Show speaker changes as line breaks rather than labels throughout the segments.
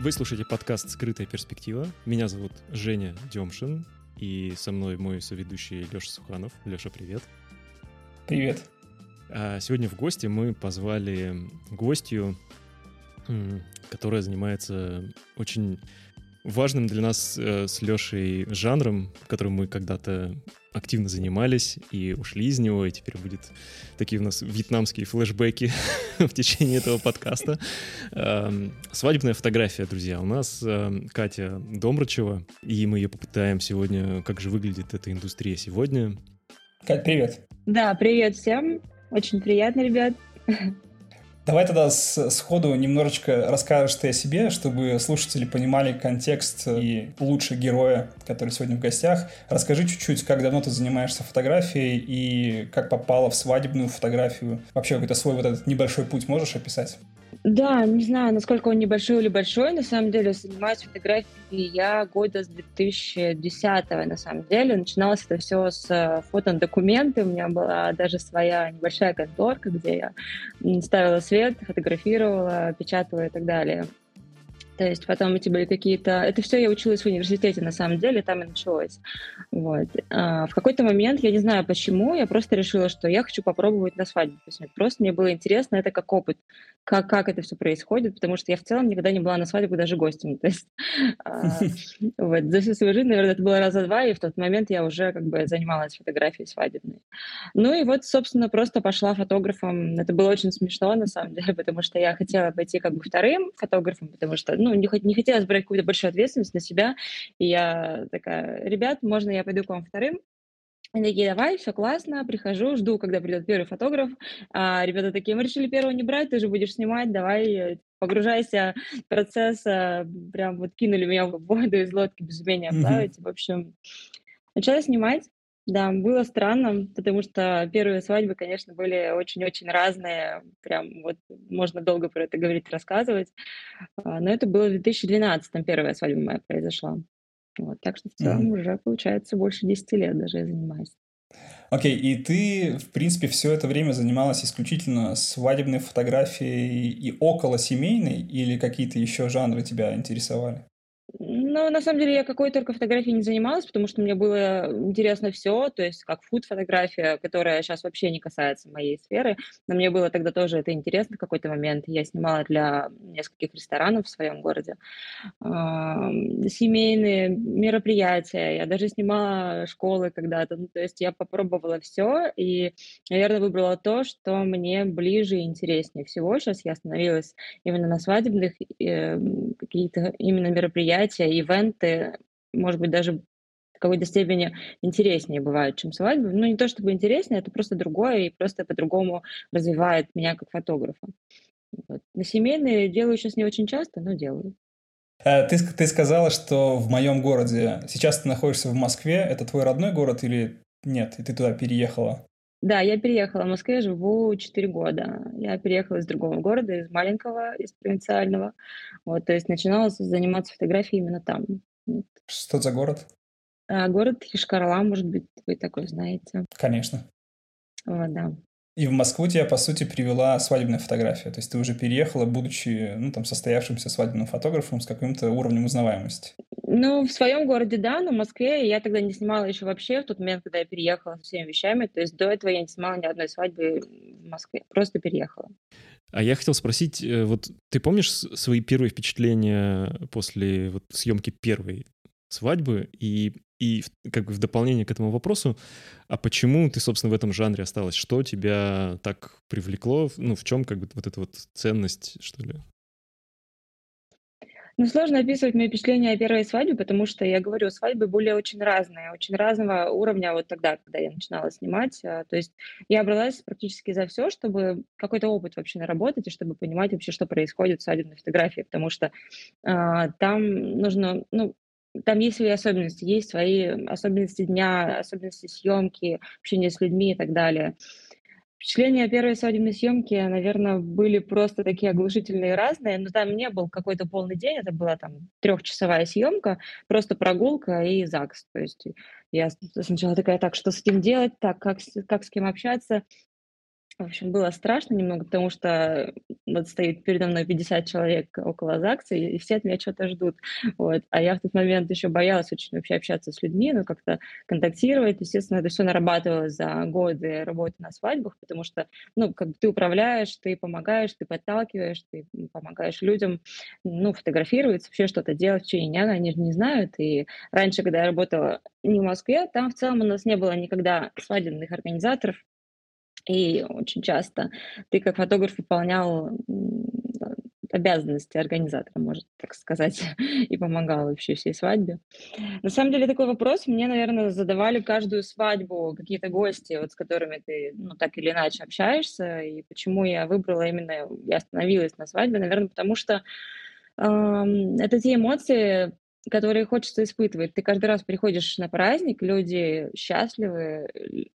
Вы слушаете подкаст «Скрытая перспектива». Меня зовут Женя Демшин, и со мной мой соведущий Леша Суханов. Леша, привет.
Привет.
А сегодня в гости мы позвали гостью, которая занимается очень важным для нас э, с Лешей жанром, которым мы когда-то активно занимались и ушли из него, и теперь будет такие у нас вьетнамские флешбеки в течение этого подкаста. Эм, свадебная фотография, друзья. У нас эм, Катя Домрачева, и мы ее попытаем сегодня, как же выглядит эта индустрия сегодня.
Кать, привет.
Да, привет всем. Очень приятно, ребят.
Давай тогда с, сходу немножечко расскажешь ты о себе, чтобы слушатели понимали контекст и лучше героя, который сегодня в гостях. Расскажи чуть-чуть, как давно ты занимаешься фотографией и как попала в свадебную фотографию. Вообще какой-то свой вот этот небольшой путь можешь описать?
Да, не знаю, насколько он небольшой или большой. На самом деле занимаюсь фотографией я года с 2010 на самом деле. Начиналось это все с э, фотодокументы. У меня была даже своя небольшая конторка, где я ставила свет, фотографировала, печатала и так далее. То есть потом эти были какие-то... Это все я училась в университете, на самом деле, там и началось. Вот. А в какой-то момент, я не знаю почему, я просто решила, что я хочу попробовать на свадьбе. То есть просто мне было интересно это как опыт, как, как это все происходит, потому что я в целом никогда не была на свадьбе даже гостем. То есть а, вот, за всю свою жизнь, наверное, это было раза два, и в тот момент я уже как бы занималась фотографией свадебной. Ну и вот, собственно, просто пошла фотографом. Это было очень смешно, на самом деле, потому что я хотела пойти как бы вторым фотографом, потому что, ну, ну, не, не хотелось брать какую-то большую ответственность на себя. И я такая, ребят, можно я пойду к вам вторым? Они такие, давай, все классно, прихожу, жду, когда придет первый фотограф. А ребята такие, мы решили первого не брать, ты же будешь снимать, давай, погружайся в процесс. А, прям вот кинули меня в воду из лодки без умения плавать. Mm-hmm. В общем, начала снимать. Да, было странно, потому что первые свадьбы, конечно, были очень-очень разные. Прям вот можно долго про это говорить, рассказывать. А, но это было в 2012 первая свадьба моя произошла. Вот, так что в целом mm-hmm. уже, получается, больше 10 лет даже я занимаюсь.
Окей, okay, и ты, в принципе, все это время занималась исключительно свадебной фотографией и около семейной, или какие-то еще жанры тебя интересовали?
Ну, на самом деле, я какой только фотографией не занималась, потому что мне было интересно все, то есть как фуд-фотография, которая сейчас вообще не касается моей сферы, но мне было тогда тоже это интересно в какой-то момент. Я снимала для нескольких ресторанов в своем городе семейные мероприятия, я даже снимала школы когда-то, ну, то есть я попробовала все и, наверное, выбрала то, что мне ближе и интереснее всего. Сейчас я остановилась именно на свадебных э, какие-то именно мероприятия, мероприятия, ивенты, может быть, даже в какой-то степени интереснее бывают, чем свадьбы. Ну, не то чтобы интереснее, это просто другое, и просто по-другому развивает меня как фотографа. Вот. На семейные делаю сейчас не очень часто, но делаю.
Э, ты, ты сказала, что в моем городе. Сейчас ты находишься в Москве. Это твой родной город или нет? И ты туда переехала?
Да, я переехала в Москве, живу 4 года. Я переехала из другого города, из маленького, из провинциального. Вот, то есть начинала заниматься фотографией именно там. Вот.
Что за город?
А, город Хишкарла, может быть, вы такой знаете.
Конечно.
Вот, да.
И в Москву тебя, по сути, привела свадебная фотография. То есть ты уже переехала, будучи, ну, там, состоявшимся свадебным фотографом с каким-то уровнем узнаваемости.
Ну, в своем городе, да, но в Москве я тогда не снимала еще вообще в тот момент, когда я переехала со всеми вещами. То есть до этого я не снимала ни одной свадьбы в Москве, просто переехала.
А я хотел спросить, э, вот ты помнишь свои первые впечатления после вот съемки первой свадьбы и и как бы в дополнение к этому вопросу, а почему ты, собственно, в этом жанре осталась? Что тебя так привлекло? Ну, в чем как бы вот эта вот ценность, что ли?
Ну, сложно описывать мои впечатления о первой свадьбе, потому что, я говорю, свадьбы были очень разные, очень разного уровня вот тогда, когда я начинала снимать. А, то есть я бралась практически за все, чтобы какой-то опыт вообще наработать и чтобы понимать вообще, что происходит в свадебной фотографии, потому что э, там нужно, ну, там есть свои особенности, есть свои особенности дня, особенности съемки, общения с людьми и так далее. Впечатления первой свадебной съемки, наверное, были просто такие оглушительные разные, но там не был какой-то полный день, это была там трехчасовая съемка, просто прогулка и ЗАГС. То есть я сначала такая, так, что с этим делать, так, как, как с кем общаться, В общем, было страшно немного, потому что вот стоит передо мной 50 человек около ЗАГСа, и все от меня что-то ждут. Вот. А я в тот момент еще боялась очень вообще общаться с людьми, ну, как-то контактировать. Естественно, это все нарабатывалось за годы работы на свадьбах, потому что, ну, как бы ты управляешь, ты помогаешь, ты подталкиваешь, ты помогаешь людям, ну, фотографировать, вообще что-то делать в течение дня, они же не знают. И раньше, когда я работала не в Москве, там в целом у нас не было никогда свадебных организаторов, и очень часто ты как фотограф выполнял обязанности организатора, можно так сказать, и помогал вообще всей свадьбе. На самом деле такой вопрос мне, наверное, задавали каждую свадьбу какие-то гости, вот с которыми ты, ну, так или иначе общаешься, и почему я выбрала именно, я остановилась на свадьбе, наверное, потому что это те эмоции, которые хочется испытывать. Ты каждый раз приходишь на праздник, люди счастливы,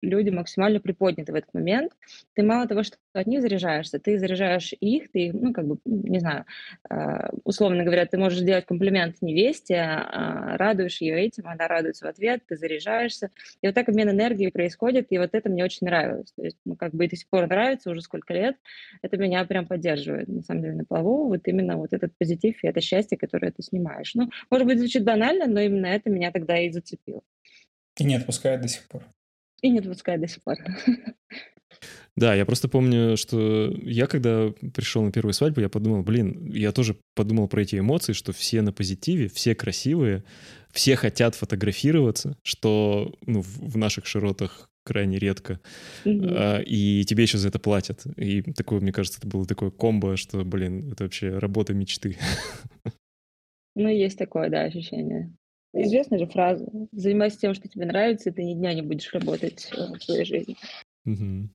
люди максимально приподняты в этот момент. Ты мало того, что от них заряжаешься, ты заряжаешь их, ты, ну, как бы, не знаю, а, условно говоря, ты можешь сделать комплимент невесте, а, радуешь ее этим, она радуется в ответ, ты заряжаешься. И вот так обмен энергией происходит, и вот это мне очень нравилось. То есть, ну, как бы и до сих пор нравится уже сколько лет, это меня прям поддерживает, на самом деле, на плаву, вот именно вот этот позитив и это счастье, которое ты снимаешь. Ну, может быть, звучит банально, но именно это меня тогда и зацепило.
И не отпускает до сих пор.
И не отпускает до сих пор.
Да, я просто помню, что я, когда пришел на первую свадьбу, я подумал, блин, я тоже подумал про эти эмоции, что все на позитиве, все красивые, все хотят фотографироваться, что ну, в наших широтах крайне редко. Mm-hmm. И тебе еще за это платят. И такое, мне кажется, это было такое комбо, что, блин, это вообще работа мечты.
Ну, есть такое, да, ощущение. Известная же фраза. Занимайся тем, что тебе нравится, и ты ни дня не будешь работать э, в своей жизни.
Угу.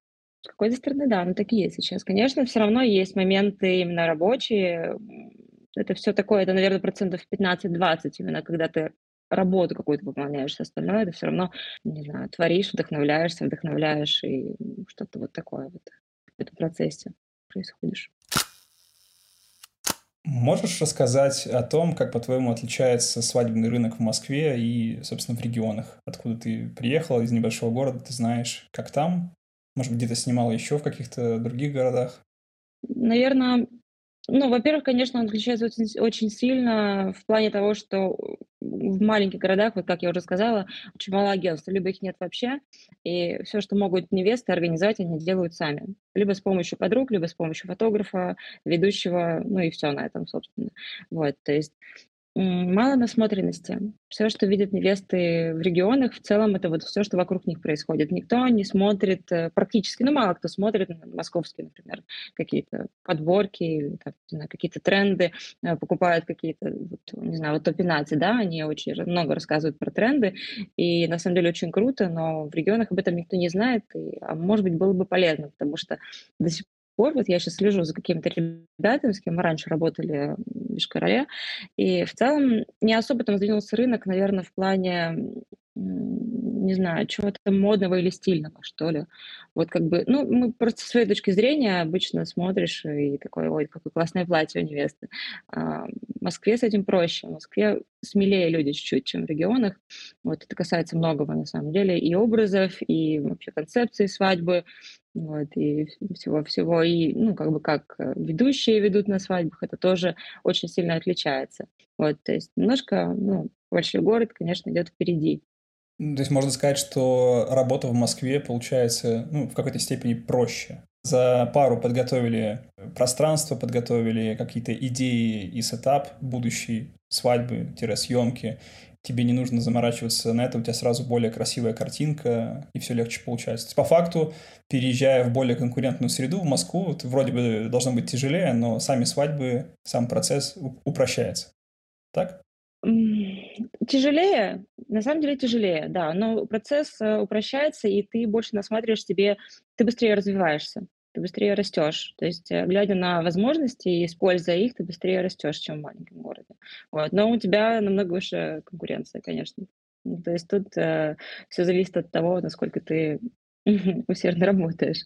С какой-то стороны, да, ну так и есть сейчас. Конечно, все равно есть моменты именно рабочие. Это все такое, это, наверное, процентов 15-20, именно когда ты работу какую-то выполняешь, все остальное, это все равно, не знаю, творишь, вдохновляешься, вдохновляешь, и что-то вот такое вот в этом процессе происходишь.
Можешь рассказать о том, как, по-твоему, отличается свадебный рынок в Москве и, собственно, в регионах? Откуда ты приехала, из небольшого города, ты знаешь, как там? Может быть, где-то снимала еще в каких-то других городах?
Наверное, ну, во-первых, конечно, он отличается очень, очень сильно в плане того, что в маленьких городах, вот как я уже сказала, очень мало агентств, либо их нет вообще, и все, что могут невесты организовать, они делают сами. Либо с помощью подруг, либо с помощью фотографа, ведущего, ну и все на этом, собственно. Вот, то есть Мало насмотренности. Все, что видят невесты в регионах, в целом это вот все, что вокруг них происходит. Никто не смотрит э, практически, ну мало кто смотрит московские, например, какие-то подборки или какие-то тренды, э, покупают какие-то, вот, не знаю, вот топ-15, да, они очень много рассказывают про тренды, и на самом деле очень круто, но в регионах об этом никто не знает, и, а может быть было бы полезно, потому что до сих пор, вот я сейчас слежу за какими-то ребятами, с кем мы раньше работали в Вишкороле, и в целом не особо там сдвинулся рынок, наверное, в плане не знаю, чего-то модного или стильного, что ли. Вот как бы, ну, мы просто с своей точки зрения обычно смотришь и такой, ой, какое классное платье у невесты. А в Москве с этим проще. В Москве смелее люди чуть-чуть, чем в регионах. Вот это касается многого на самом деле, и образов, и вообще концепции свадьбы, вот, и всего-всего, и, ну, как бы как э, ведущие ведут на свадьбах, это тоже очень сильно отличается. Вот, то есть немножко, ну, большой город, конечно, идет впереди.
То есть можно сказать, что работа в Москве получается ну, в какой-то степени проще. За пару подготовили пространство, подготовили какие-то идеи и сетап будущей свадьбы-съемки. Тебе не нужно заморачиваться на это, у тебя сразу более красивая картинка, и все легче получается. По факту, переезжая в более конкурентную среду, в Москву, вот, вроде бы должно быть тяжелее, но сами свадьбы, сам процесс упрощается. Так?
Тяжелее, на самом деле тяжелее, да, но процесс э, упрощается, и ты больше насматриваешь себе, ты быстрее развиваешься, ты быстрее растешь. То есть, э, глядя на возможности и используя их, ты быстрее растешь, чем в маленьком городе. Вот. Но у тебя намного выше конкуренция, конечно. То есть тут э, все зависит от того, насколько ты усердно работаешь.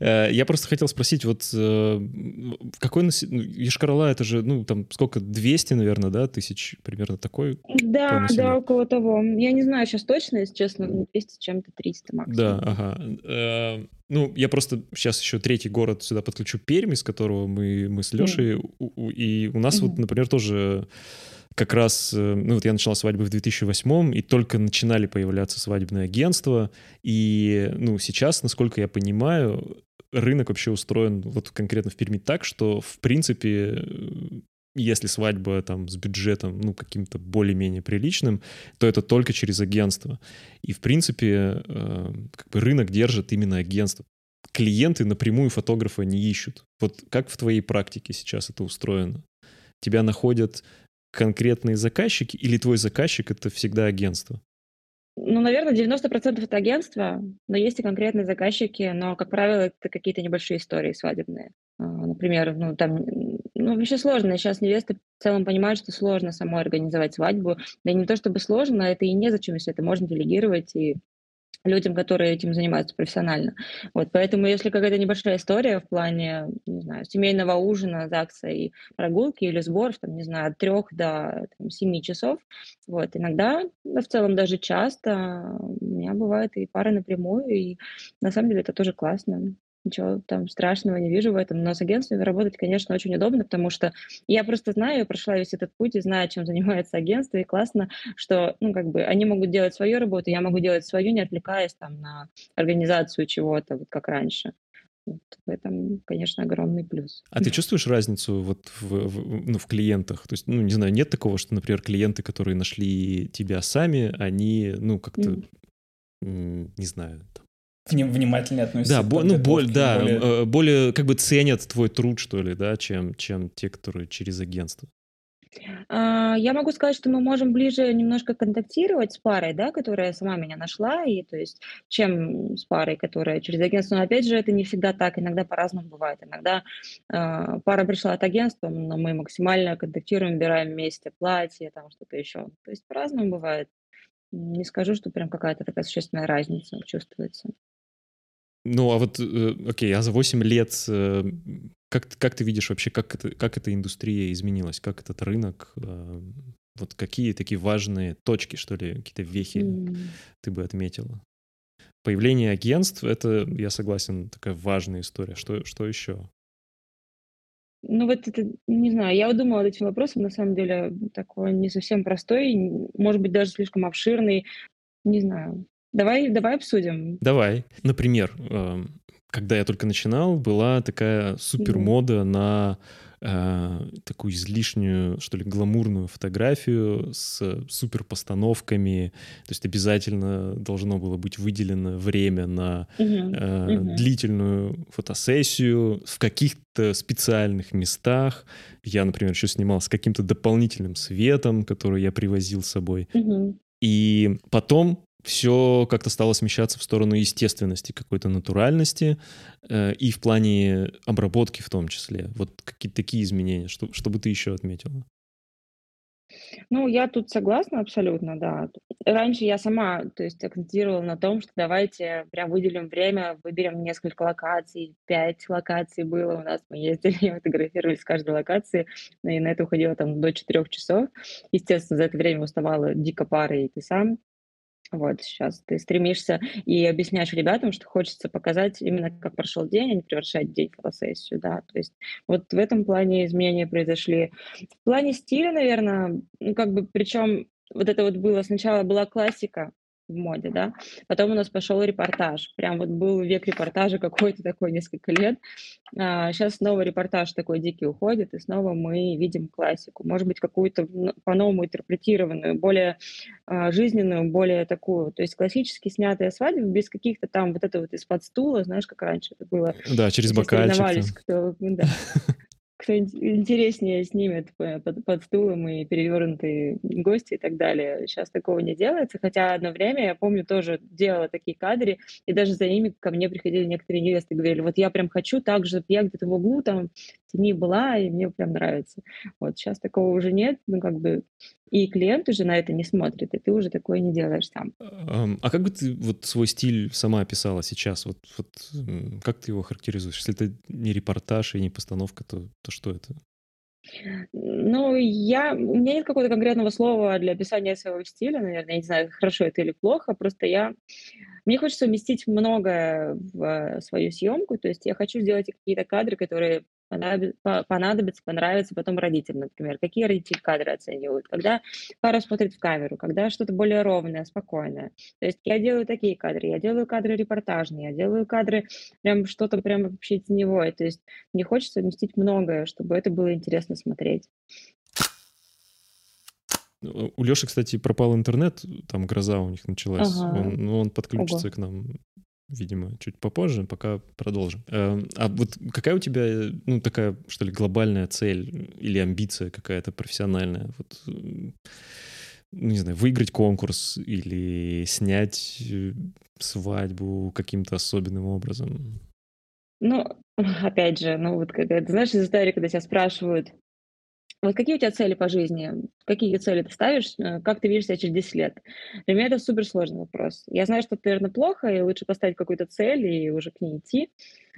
Э, я просто хотел спросить, вот э, какой ну, Ешкарала, это же, ну, там сколько, 200, наверное, да, тысяч, примерно такой?
Да, да, около того. Я не знаю сейчас точно, если честно, 200 чем-то 300 максимум.
Да, ага. Э, ну, я просто сейчас еще третий город сюда подключу, Пермь, из которого мы, мы с Лешей, mm. и у нас mm-hmm. вот, например, тоже как раз, э, ну вот я начала свадьбы в 2008 и только начинали появляться свадебные агентства, и, ну, сейчас, насколько я понимаю, рынок вообще устроен вот конкретно в Перми так, что, в принципе, э, если свадьба там с бюджетом, ну, каким-то более-менее приличным, то это только через агентство. И, в принципе, э, как бы рынок держит именно агентство. Клиенты напрямую фотографа не ищут. Вот как в твоей практике сейчас это устроено? Тебя находят конкретные заказчики или твой заказчик — это всегда агентство?
Ну, наверное, 90% это агентство, но есть и конкретные заказчики, но, как правило, это какие-то небольшие истории свадебные. А, например, ну, там, ну, вообще сложно. Сейчас невесты в целом понимают, что сложно самой организовать свадьбу. Да и не то чтобы сложно, это и незачем, если это можно делегировать и людям, которые этим занимаются профессионально. Вот, поэтому если какая-то небольшая история в плане, не знаю, семейного ужина, ЗАГСа и прогулки или сборов, там, не знаю, от трех до там, семи часов, вот, иногда, да, в целом даже часто у меня бывает и пары напрямую, и на самом деле это тоже классно ничего там страшного не вижу в этом. Но с агентствами работать, конечно, очень удобно, потому что я просто знаю, я прошла весь этот путь и знаю, чем занимается агентство, и классно, что, ну, как бы, они могут делать свою работу, я могу делать свою, не отвлекаясь там на организацию чего-то, вот как раньше. Вот в этом, конечно, огромный плюс.
А ты чувствуешь разницу вот в, в, ну, в клиентах? То есть, ну, не знаю, нет такого, что, например, клиенты, которые нашли тебя сами, они, ну, как-то, mm. не знаю, там,
внимательнее относятся.
Да, бо, ну, боль, да, более... Э, более как бы ценят твой труд, что ли, да, чем, чем те, которые через агентство.
А, я могу сказать, что мы можем ближе немножко контактировать с парой, да, которая сама меня нашла, и то есть чем с парой, которая через агентство. Но опять же, это не всегда так, иногда по-разному бывает. Иногда э, пара пришла от агентства, но мы максимально контактируем, выбираем вместе платье, там что-то еще. То есть по-разному бывает. Не скажу, что прям какая-то такая существенная разница чувствуется.
Ну, а вот, э, окей, а за 8 лет э, как, как ты видишь вообще, как, это, как эта индустрия изменилась, как этот рынок, э, вот какие такие важные точки, что ли, какие-то вехи mm. ты бы отметила? Появление агентств — это, я согласен, такая важная история. Что, что еще?
Ну вот это, не знаю, я думала над этим вопросом, на самом деле, такой не совсем простой, может быть, даже слишком обширный, не знаю. Давай, давай обсудим.
Давай. Например, эм, когда я только начинал, была такая супер мода на э, такую излишнюю, что ли, гламурную фотографию с супер постановками. То есть обязательно должно было быть выделено время на э, длительную фотосессию в каких-то специальных местах. Я, например, еще снимал с каким-то дополнительным светом, который я привозил с собой. И потом все как-то стало смещаться в сторону естественности, какой-то натуральности э, и в плане обработки в том числе. Вот какие-то такие изменения, что, что бы ты еще отметила?
Ну, я тут согласна абсолютно, да. Раньше я сама, то есть, акцентировала на том, что давайте прям выделим время, выберем несколько локаций, пять локаций было у нас, мы ездили, фотографировали с каждой локации, и на это уходило там до четырех часов. Естественно, за это время уставала дико пара, и ты сам. Вот сейчас ты стремишься и объясняешь ребятам, что хочется показать именно, как прошел день, а не превращать день в фотосессию, да. То есть вот в этом плане изменения произошли. В плане стиля, наверное, ну как бы, причем вот это вот было, сначала была классика, в моде, да. Потом у нас пошел репортаж. Прям вот был век репортажа какой-то такой несколько лет. А, сейчас снова репортаж такой дикий уходит, и снова мы видим классику. Может быть, какую-то по-новому интерпретированную, более а, жизненную, более такую. То есть классически снятая свадьба без каких-то там вот это вот из-под стула, знаешь, как раньше это было.
Да, через бокальчик.
Кто, да. кто интереснее снимет под, под стулом и перевернутые гости и так далее. Сейчас такого не делается, хотя одно время, я помню, тоже делала такие кадры, и даже за ними ко мне приходили некоторые невесты говорили, вот я прям хочу так же, я где-то в углу там тени была, и мне прям нравится. Вот сейчас такого уже нет, ну, как бы, и клиент уже на это не смотрит, и ты уже такое не делаешь сам.
А как бы ты вот свой стиль сама описала сейчас? Вот, вот как ты его характеризуешь? Если это не репортаж и не постановка, то, то что это?
Ну, я, у меня нет какого-то конкретного слова для описания своего стиля, наверное, я не знаю, хорошо это или плохо, просто я мне хочется уместить многое в свою съемку, то есть я хочу сделать какие-то кадры, которые понадобятся, понравятся потом родителям, например. Какие родители кадры оценивают? Когда пара смотрит в камеру, когда что-то более ровное, спокойное. То есть я делаю такие кадры, я делаю кадры репортажные, я делаю кадры прям что-то прям вообще теневое. То есть мне хочется уместить многое, чтобы это было интересно смотреть.
У Леши, кстати, пропал интернет, там гроза у них началась. Ага. Он, ну, он подключится Ого. к нам, видимо, чуть попозже, пока продолжим. А, а вот какая у тебя, ну, такая, что ли, глобальная цель или амбиция какая-то профессиональная? Вот, не знаю, выиграть конкурс или снять э, свадьбу каким-то особенным образом?
Ну, опять же, ну вот как знаешь, из истории, когда тебя спрашивают, вот какие у тебя цели по жизни? Какие цели ты ставишь? Э, как ты видишь себя через 10 лет? Для меня это суперсложный вопрос. Я знаю, что это, наверное, плохо, и лучше поставить какую-то цель и уже к ней идти.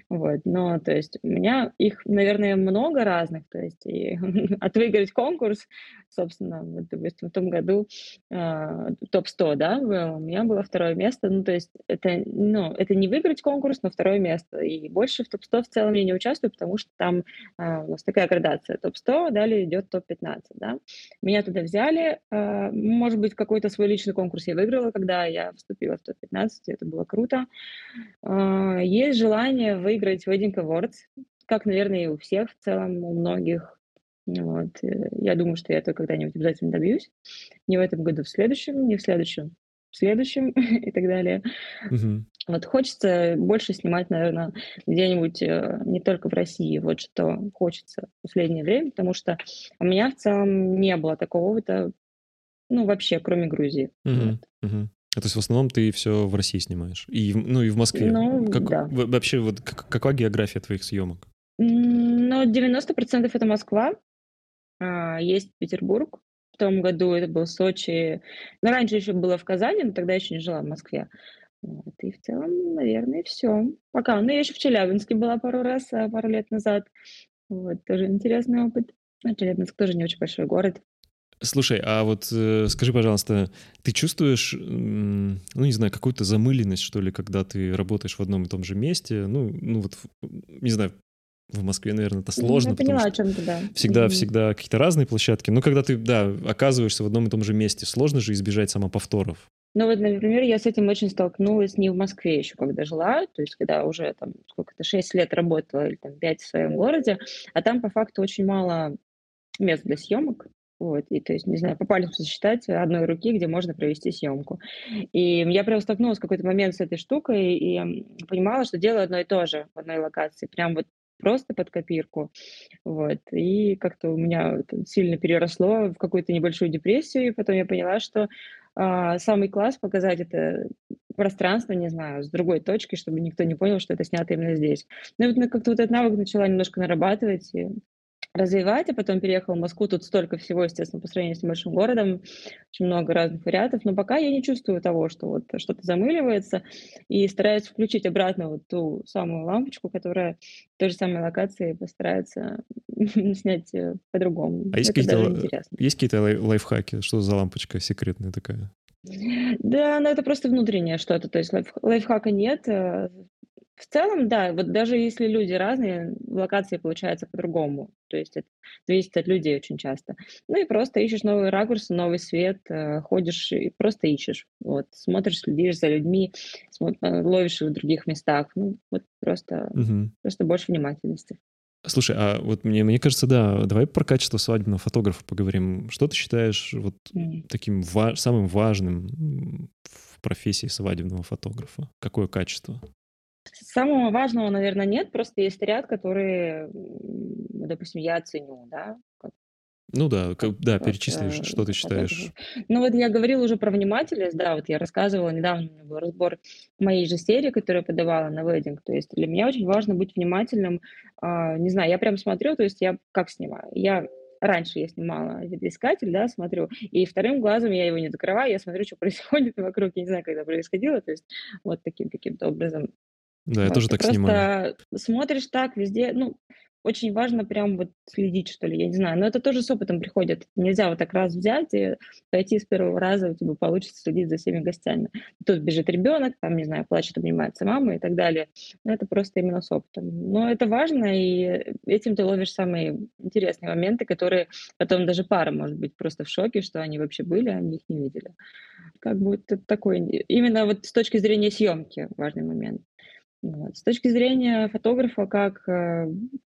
Вот, но, то есть, у меня их, наверное, много разных, то есть, и от конкурс, собственно, вот, допустим, в том году э, топ-100, да, был, у меня было второе место, ну, то есть, это, ну, это не выиграть конкурс, но второе место, и больше в топ-100 в целом я не участвую, потому что там э, у нас такая градация, топ-100, далее идет топ-15, да. Меня туда взяли, э, может быть, какой-то свой личный конкурс я выиграла, когда я вступила в топ-15, это было круто. Э, есть желание выиграть выиграть Wedding Awards, как, наверное, и у всех в целом, у многих. Вот. Э, я думаю, что я это когда-нибудь обязательно добьюсь. Не в этом году, в следующем, не в следующем, в следующем и так далее. Mm-hmm. Вот хочется больше снимать, наверное, где-нибудь э, не только в России, вот что хочется в последнее время, потому что у меня в целом не было такого опыта, ну, вообще, кроме Грузии.
Mm-hmm. Вот. Mm-hmm. А то есть в основном ты все в России снимаешь? И, ну и в Москве?
Ну, как, да.
Вообще, вот как, какая география твоих съемок?
Ну, 90% это Москва. А, есть Петербург. В том году это был Сочи. Ну, раньше еще было в Казани, но тогда еще не жила в Москве. Вот, и в целом, наверное, все. Пока. Ну, я еще в Челябинске была пару раз, а, пару лет назад. Вот, тоже интересный опыт. Челябинск тоже не очень большой город.
Слушай, а вот э, скажи, пожалуйста, ты чувствуешь, э, ну, не знаю, какую-то замыленность, что ли, когда ты работаешь в одном и том же месте? Ну, ну вот, не знаю, в Москве, наверное, это ну, сложно. Я
поняла, о чем ты, да.
Всегда, mm-hmm. всегда какие-то разные площадки. Но когда ты, да, оказываешься в одном и том же месте, сложно же избежать самоповторов.
Ну вот, например, я с этим очень столкнулась не в Москве еще, когда жила, то есть когда уже там сколько-то, 6 лет работала или там 5 в своем городе, а там по факту очень мало мест для съемок, вот, и то есть, не знаю, по пальцам сосчитать одной руки, где можно провести съемку. И я прям столкнулась в какой-то момент с этой штукой и понимала, что делаю одно и то же в одной локации. Прям вот просто под копирку. Вот. И как-то у меня сильно переросло в какую-то небольшую депрессию, и потом я поняла, что а, самый класс показать это пространство, не знаю, с другой точки, чтобы никто не понял, что это снято именно здесь. Ну вот как-то вот этот навык начала немножко нарабатывать, и развивать, а потом переехал в Москву. Тут столько всего, естественно, по сравнению с небольшим городом, очень много разных вариантов, но пока я не чувствую того, что вот что-то замыливается, и стараюсь включить обратно вот ту самую лампочку, которая в той же самой локации постарается снять э, по-другому.
А есть какие-то, есть какие-то лайфхаки? Что за лампочка секретная такая?
Да, ну это просто внутреннее что-то, то есть лайф, лайфхака нет, э, в целом, да, вот даже если люди разные, локации получается по-другому. То есть это зависит от людей очень часто. Ну и просто ищешь новые ракурсы, новый свет, э, ходишь и просто ищешь. Вот, смотришь, следишь за людьми, э, ловишь их в других местах. Ну, вот просто, угу. просто больше внимательности.
Слушай, а вот мне, мне кажется, да, давай про качество свадебного фотографа поговорим. Что ты считаешь вот таким ва- самым важным в профессии свадебного фотографа? Какое качество?
Самого важного, наверное, нет, просто есть ряд, которые, допустим, я ценю, да.
Ну да, да, перечисли, вот, что ты считаешь.
Ну вот я говорила уже про внимательность, да, вот я рассказывала недавно, у меня был разбор моей же серии, которую я подавала на вединг, то есть для меня очень важно быть внимательным, а, не знаю, я прям смотрю, то есть я как снимаю, я раньше я снимала видоискатель, да, смотрю, и вторым глазом я его не закрываю, я смотрю, что происходит вокруг, я не знаю, когда происходило, то есть вот таким каким-то образом.
Да, я тоже так Просто снимаю.
смотришь так везде, ну, очень важно прям вот следить, что ли, я не знаю. Но это тоже с опытом приходит. Нельзя вот так раз взять и пойти с первого раза, у тебя получится следить за всеми гостями. Тут бежит ребенок, там, не знаю, плачет, обнимается мама и так далее. Но это просто именно с опытом. Но это важно, и этим ты ловишь самые интересные моменты, которые потом даже пара может быть просто в шоке, что они вообще были, а они их не видели. Как бы это такой, именно вот с точки зрения съемки важный момент. Вот. С точки зрения фотографа, как, э,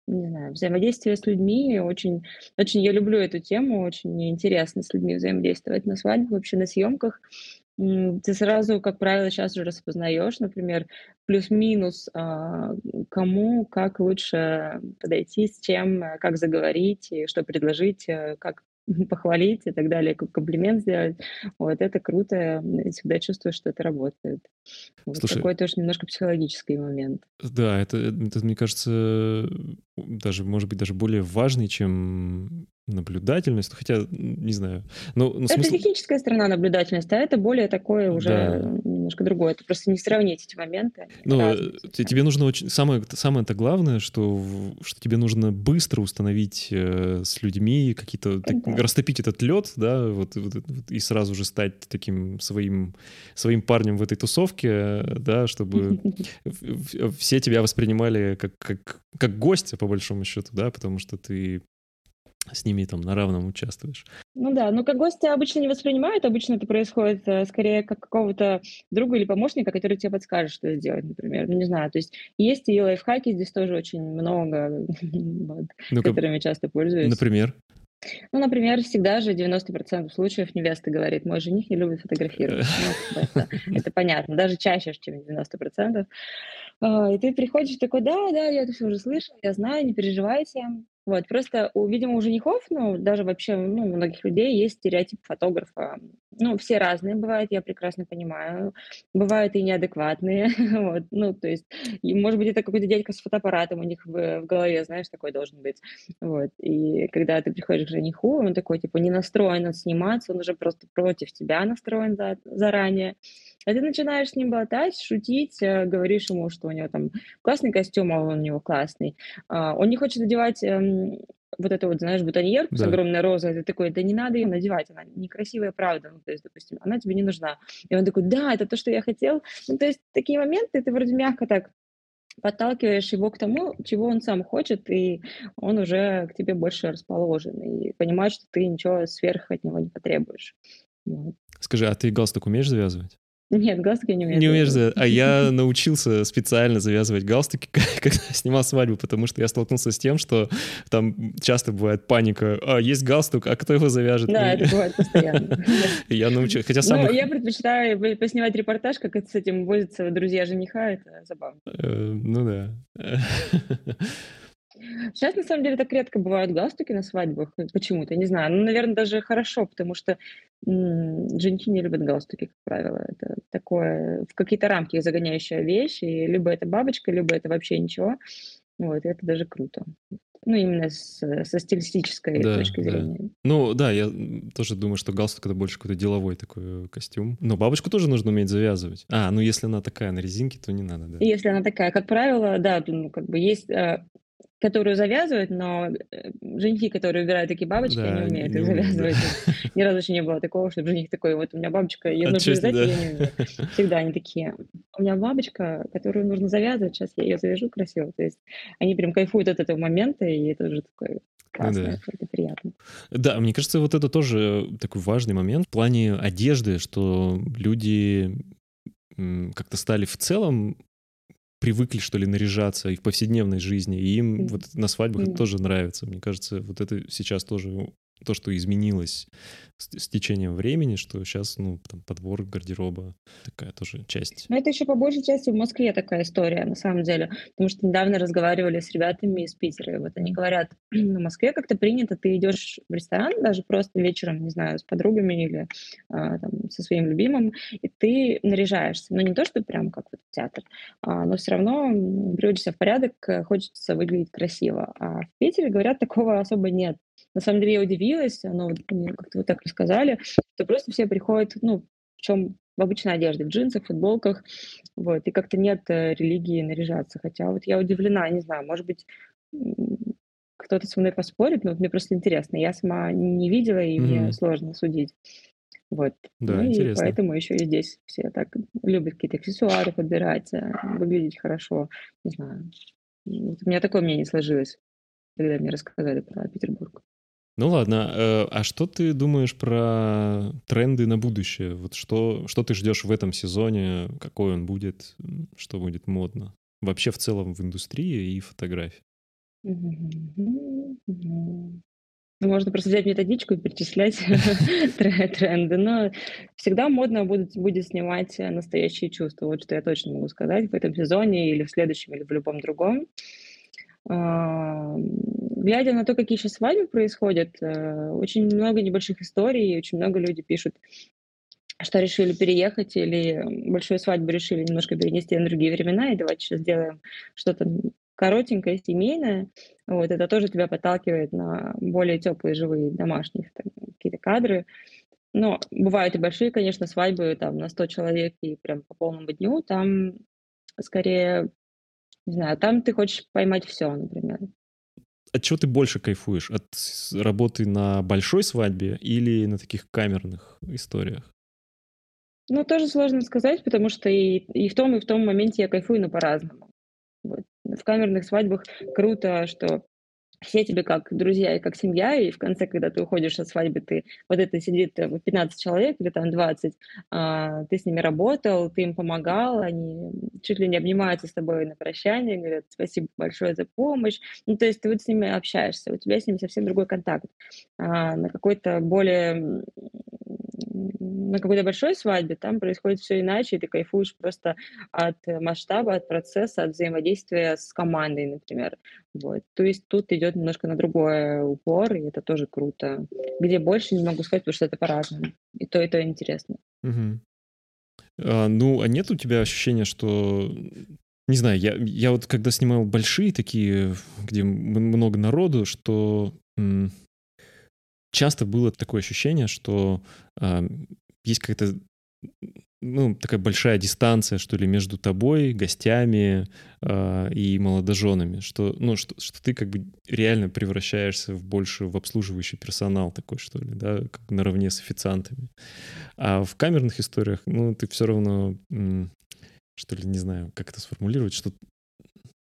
не знаю, взаимодействие с людьми, очень, очень я люблю эту тему, очень интересно с людьми взаимодействовать на свадьбе, вообще на съемках. Ты сразу, как правило, сейчас уже распознаешь, например, плюс-минус, а, кому, как лучше подойти, с чем, э, как заговорить, и что предложить, э, как похвалить и так далее, комплимент сделать. Вот это круто, и всегда чувствую, что это работает. Вот Слушай, такой тоже немножко психологический момент.
Да, это, это, мне кажется, даже, может быть, даже более важный, чем наблюдательность, хотя, не знаю. Но, но
это смысл... техническая сторона наблюдательности, а это более такое уже да. Немножко другое. Это просто не сравнить эти моменты.
Ну, тебе нужно очень... Самое, самое это главное, что, что тебе нужно быстро установить э, с людьми какие-то... Да. растопить этот лед, да, вот, вот, вот, и сразу же стать таким своим, своим парнем в этой тусовке, да, чтобы все тебя воспринимали как, как, как гостя, по большому счету, да, потому что ты с ними там на равном участвуешь.
Ну да, но как гости обычно не воспринимают, обычно это происходит э, скорее как какого-то друга или помощника, который тебе подскажет, что сделать, например. Ну не знаю, то есть есть и лайфхаки здесь тоже очень много, вот, ну которыми часто пользуюсь.
Например?
Ну, например, всегда же 90% случаев невеста говорит, мой жених не любит фотографировать. Ну, это, это понятно, даже чаще, чем 90%. А, и ты приходишь такой, да, да, я это все уже слышал, я знаю, не переживайте. Вот, просто, у, видимо, у женихов, ну, даже вообще, ну, у многих людей есть стереотип фотографа. Ну, все разные бывают, я прекрасно понимаю. Бывают и неадекватные, вот, ну, то есть, и, может быть, это какой-то дядька с фотоаппаратом у них в, в голове, знаешь, такой должен быть. Вот, и когда ты приходишь к жениху, он такой, типа, не настроен сниматься, он уже просто против тебя настроен за, заранее. А ты начинаешь с ним болтать, шутить, э, говоришь ему, что у него там классный костюм, а он у него классный. А, он не хочет одевать эм, вот эту вот, знаешь, бутоньерку да. с огромной розой, ты такой, да не надо ее надевать, она некрасивая, правда, ну, то есть, допустим, она тебе не нужна. И он такой, да, это то, что я хотел. Ну, то есть, такие моменты ты вроде мягко так подталкиваешь его к тому, чего он сам хочет, и он уже к тебе больше расположен, и понимает, что ты ничего сверх от него не потребуешь.
Вот. Скажи, а ты галстук умеешь завязывать?
Нет, галстук я не умею.
Не умеешь завязывать. А я научился специально завязывать галстуки, когда снимал свадьбу, потому что я столкнулся с тем, что там часто бывает паника. А, есть галстук, а кто его завяжет?
Да, это бывает постоянно.
Я научил, хотя сам... Ну,
я предпочитаю поснимать репортаж, как это с этим возятся друзья жениха, это забавно. Э,
ну да.
Сейчас, на самом деле, так редко бывают галстуки на свадьбах. Почему-то, не знаю. Ну, наверное, даже хорошо, потому что м, женихи не любят галстуки, как правило. Это такое в какие-то рамки загоняющая вещь. И либо это бабочка, либо это вообще ничего. Вот, и это даже круто. Ну, именно с, со стилистической да, точки зрения. Да.
Ну, да, я тоже думаю, что галстук — это больше какой-то деловой такой костюм. Но бабочку тоже нужно уметь завязывать. А, ну, если она такая на резинке, то не надо, да?
Если она такая, как правило, да, ну, как бы есть э, которую завязывают, но э, женихи, которые убирают такие бабочки, да, они умеют их завязывать. Да. Ни разу еще не было такого, чтобы жених такой, вот у меня бабочка, ее нужно вязать, да. я не умею. Всегда они такие, у меня бабочка, которую нужно завязывать, сейчас я ее завяжу красиво. То есть они прям кайфуют от этого момента, и это уже такой классно, да. это приятно.
Да, мне кажется, вот это тоже такой важный момент в плане одежды, что люди как-то стали в целом привыкли, что ли, наряжаться и в повседневной жизни, и им вот на свадьбах это тоже нравится. Мне кажется, вот это сейчас тоже то, что изменилось с, с течением времени, что сейчас, ну, там, подбор гардероба такая тоже часть.
Но это еще по большей части в Москве такая история, на самом деле. Потому что недавно разговаривали с ребятами из Питера, и вот они говорят, в Москве как-то принято, ты идешь в ресторан даже просто вечером, не знаю, с подругами или а, там, со своим любимым, и ты наряжаешься. Но не то, что прям как вот в театр, а, но все равно приводишься в порядок, хочется выглядеть красиво. А в Питере, говорят, такого особо нет. На самом деле я удивилась, но вот мне как-то вот так рассказали, что просто все приходят, ну, в чем в обычной одежде, в джинсах, футболках, вот, и как-то нет э, религии наряжаться, хотя вот я удивлена, не знаю, может быть, кто-то со мной поспорит, но вот мне просто интересно, я сама не видела, и mm-hmm. мне сложно судить. Вот.
Да,
ну
интересно.
и поэтому еще и здесь все так любят какие-то аксессуары подбирать, э, выглядеть хорошо. Не знаю. Вот у меня такое мнение сложилось, когда мне рассказали про Петербург.
Ну ладно, э, а что ты думаешь про тренды на будущее? Вот что, что ты ждешь в этом сезоне? Какой он будет? Что будет модно? Вообще в целом в индустрии и фотографии.
Ну, можно просто взять методичку и перечислять тренды. Но всегда модно будет, будет снимать настоящие чувства. Вот что я точно могу сказать в этом сезоне или в следующем, или в любом другом. Глядя на то, какие сейчас свадьбы происходят, э, очень много небольших историй, очень много людей пишут, что решили переехать или большую свадьбу решили немножко перенести на другие времена, и давайте сейчас сделаем что-то коротенькое, семейное. Вот, это тоже тебя подталкивает на более теплые, живые, домашние какие-то кадры. Но бывают и большие, конечно, свадьбы там на 100 человек и прям по полному дню. Там скорее не знаю, там ты хочешь поймать все, например.
От чего ты больше кайфуешь? От работы на большой свадьбе или на таких камерных историях?
Ну, тоже сложно сказать, потому что и, и в том, и в том моменте я кайфую, но по-разному. Вот. В камерных свадьбах круто, что все тебе как друзья и как семья, и в конце, когда ты уходишь от свадьбы, ты вот это сидит 15 э, человек или там 20, а, ты с ними работал, ты им помогал, они чуть ли не обнимаются с тобой на прощание, говорят спасибо большое за помощь. Ну, то есть ты вот с ними общаешься, у тебя с ними совсем другой контакт. А, на какой-то более на какой-то большой свадьбе там происходит все иначе, и ты кайфуешь просто от масштаба, от процесса, от взаимодействия с командой, например. Вот. То есть тут идет немножко на другой упор, и это тоже круто. Где больше, не могу сказать, потому что это по-разному. И то, и то интересно.
Угу. А, ну, а нет у тебя ощущения, что не знаю, я, я вот когда снимал большие такие, где много народу, что часто было такое ощущение, что э, есть какая-то ну, такая большая дистанция, что ли, между тобой, гостями э, и молодоженами, что, ну, что, что ты как бы реально превращаешься в больше в обслуживающий персонал такой, что ли, да, как наравне с официантами. А в камерных историях, ну, ты все равно, что ли, не знаю, как это сформулировать, что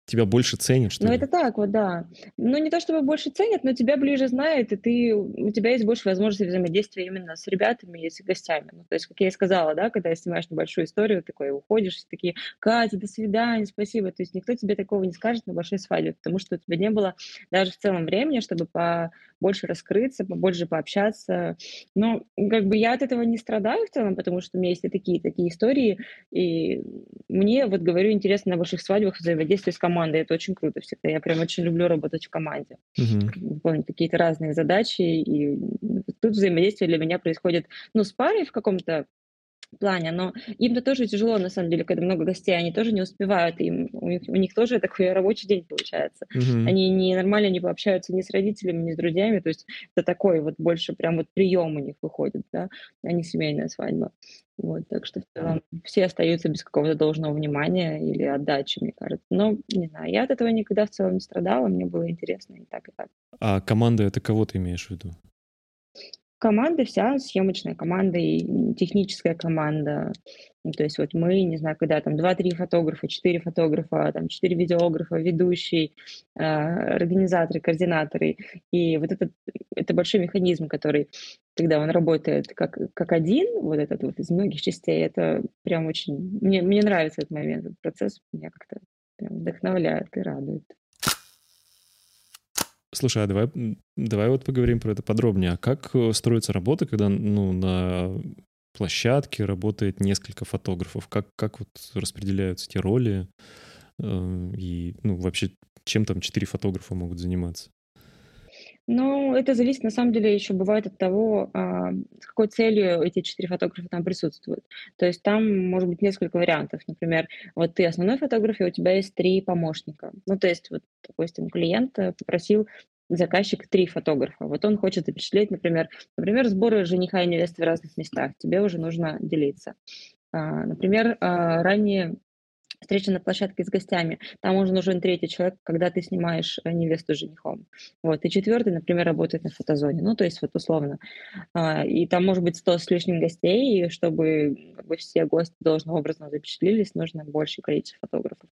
тебя больше ценят, что
Ну,
ли?
это так вот, да. Ну, не то чтобы больше ценят, но тебя ближе знают, и ты, у тебя есть больше возможности взаимодействия именно с ребятами и с гостями. Ну, то есть, как я и сказала, да, когда снимаешь небольшую историю, такой уходишь, все такие, Катя, до свидания, спасибо. То есть никто тебе такого не скажет на большой свадьбе, потому что у тебя не было даже в целом времени, чтобы побольше раскрыться, побольше пообщаться. Но как бы я от этого не страдаю в целом, потому что у меня есть и такие, такие истории, и мне, вот говорю, интересно на больших свадьбах взаимодействие с командой командой. Это очень круто всегда. Я прям очень люблю работать в команде.
Угу.
Выполнить какие-то разные задачи. И тут взаимодействие для меня происходит, ну, с парой в каком-то плане, но им-то тоже тяжело, на самом деле, когда много гостей, они тоже не успевают, им, у, них, у них тоже такой рабочий день получается.
Угу.
Они не нормально не пообщаются ни с родителями, ни с друзьями, то есть это такой вот больше прям вот прием у них выходит, да, а не семейная свадьба. Вот, так что в целом все остаются без какого-то должного внимания или отдачи, мне кажется. Но, не знаю, я от этого никогда в целом не страдала, мне было интересно и так, и так.
А команда — это кого ты имеешь в виду?
Команда вся, съемочная команда и техническая команда. Ну, то есть вот мы, не знаю, когда там 2-3 фотографа, 4 фотографа, там 4 видеографа, ведущий, э, организаторы, координаторы. И вот этот, это большой механизм, который, когда он работает как, как один, вот этот вот из многих частей, это прям очень... Мне, мне нравится этот момент, этот процесс меня как-то прям вдохновляет и радует.
Слушай, а давай, давай вот поговорим про это подробнее. А как э, строится работа, когда ну, на площадке работает несколько фотографов? Как, как вот распределяются эти роли? Э, и ну, вообще, чем там четыре фотографа могут заниматься?
Ну, это зависит, на самом деле, еще бывает от того, а, с какой целью эти четыре фотографа там присутствуют. То есть там может быть несколько вариантов. Например, вот ты основной фотограф, и у тебя есть три помощника. Ну, то есть, вот, допустим, клиент э, попросил заказчик три фотографа. Вот он хочет запечатлеть, например, например, сборы жениха и невесты в разных местах. Тебе уже нужно делиться. А, например, а, ранее встреча на площадке с гостями, там уже нужен третий человек, когда ты снимаешь э, невесту с женихом. Вот. И четвертый, например, работает на фотозоне. Ну, то есть вот условно. А, и там может быть 100 с лишним гостей, и чтобы как бы, все гости должным образом запечатлелись, нужно большее количество фотографов.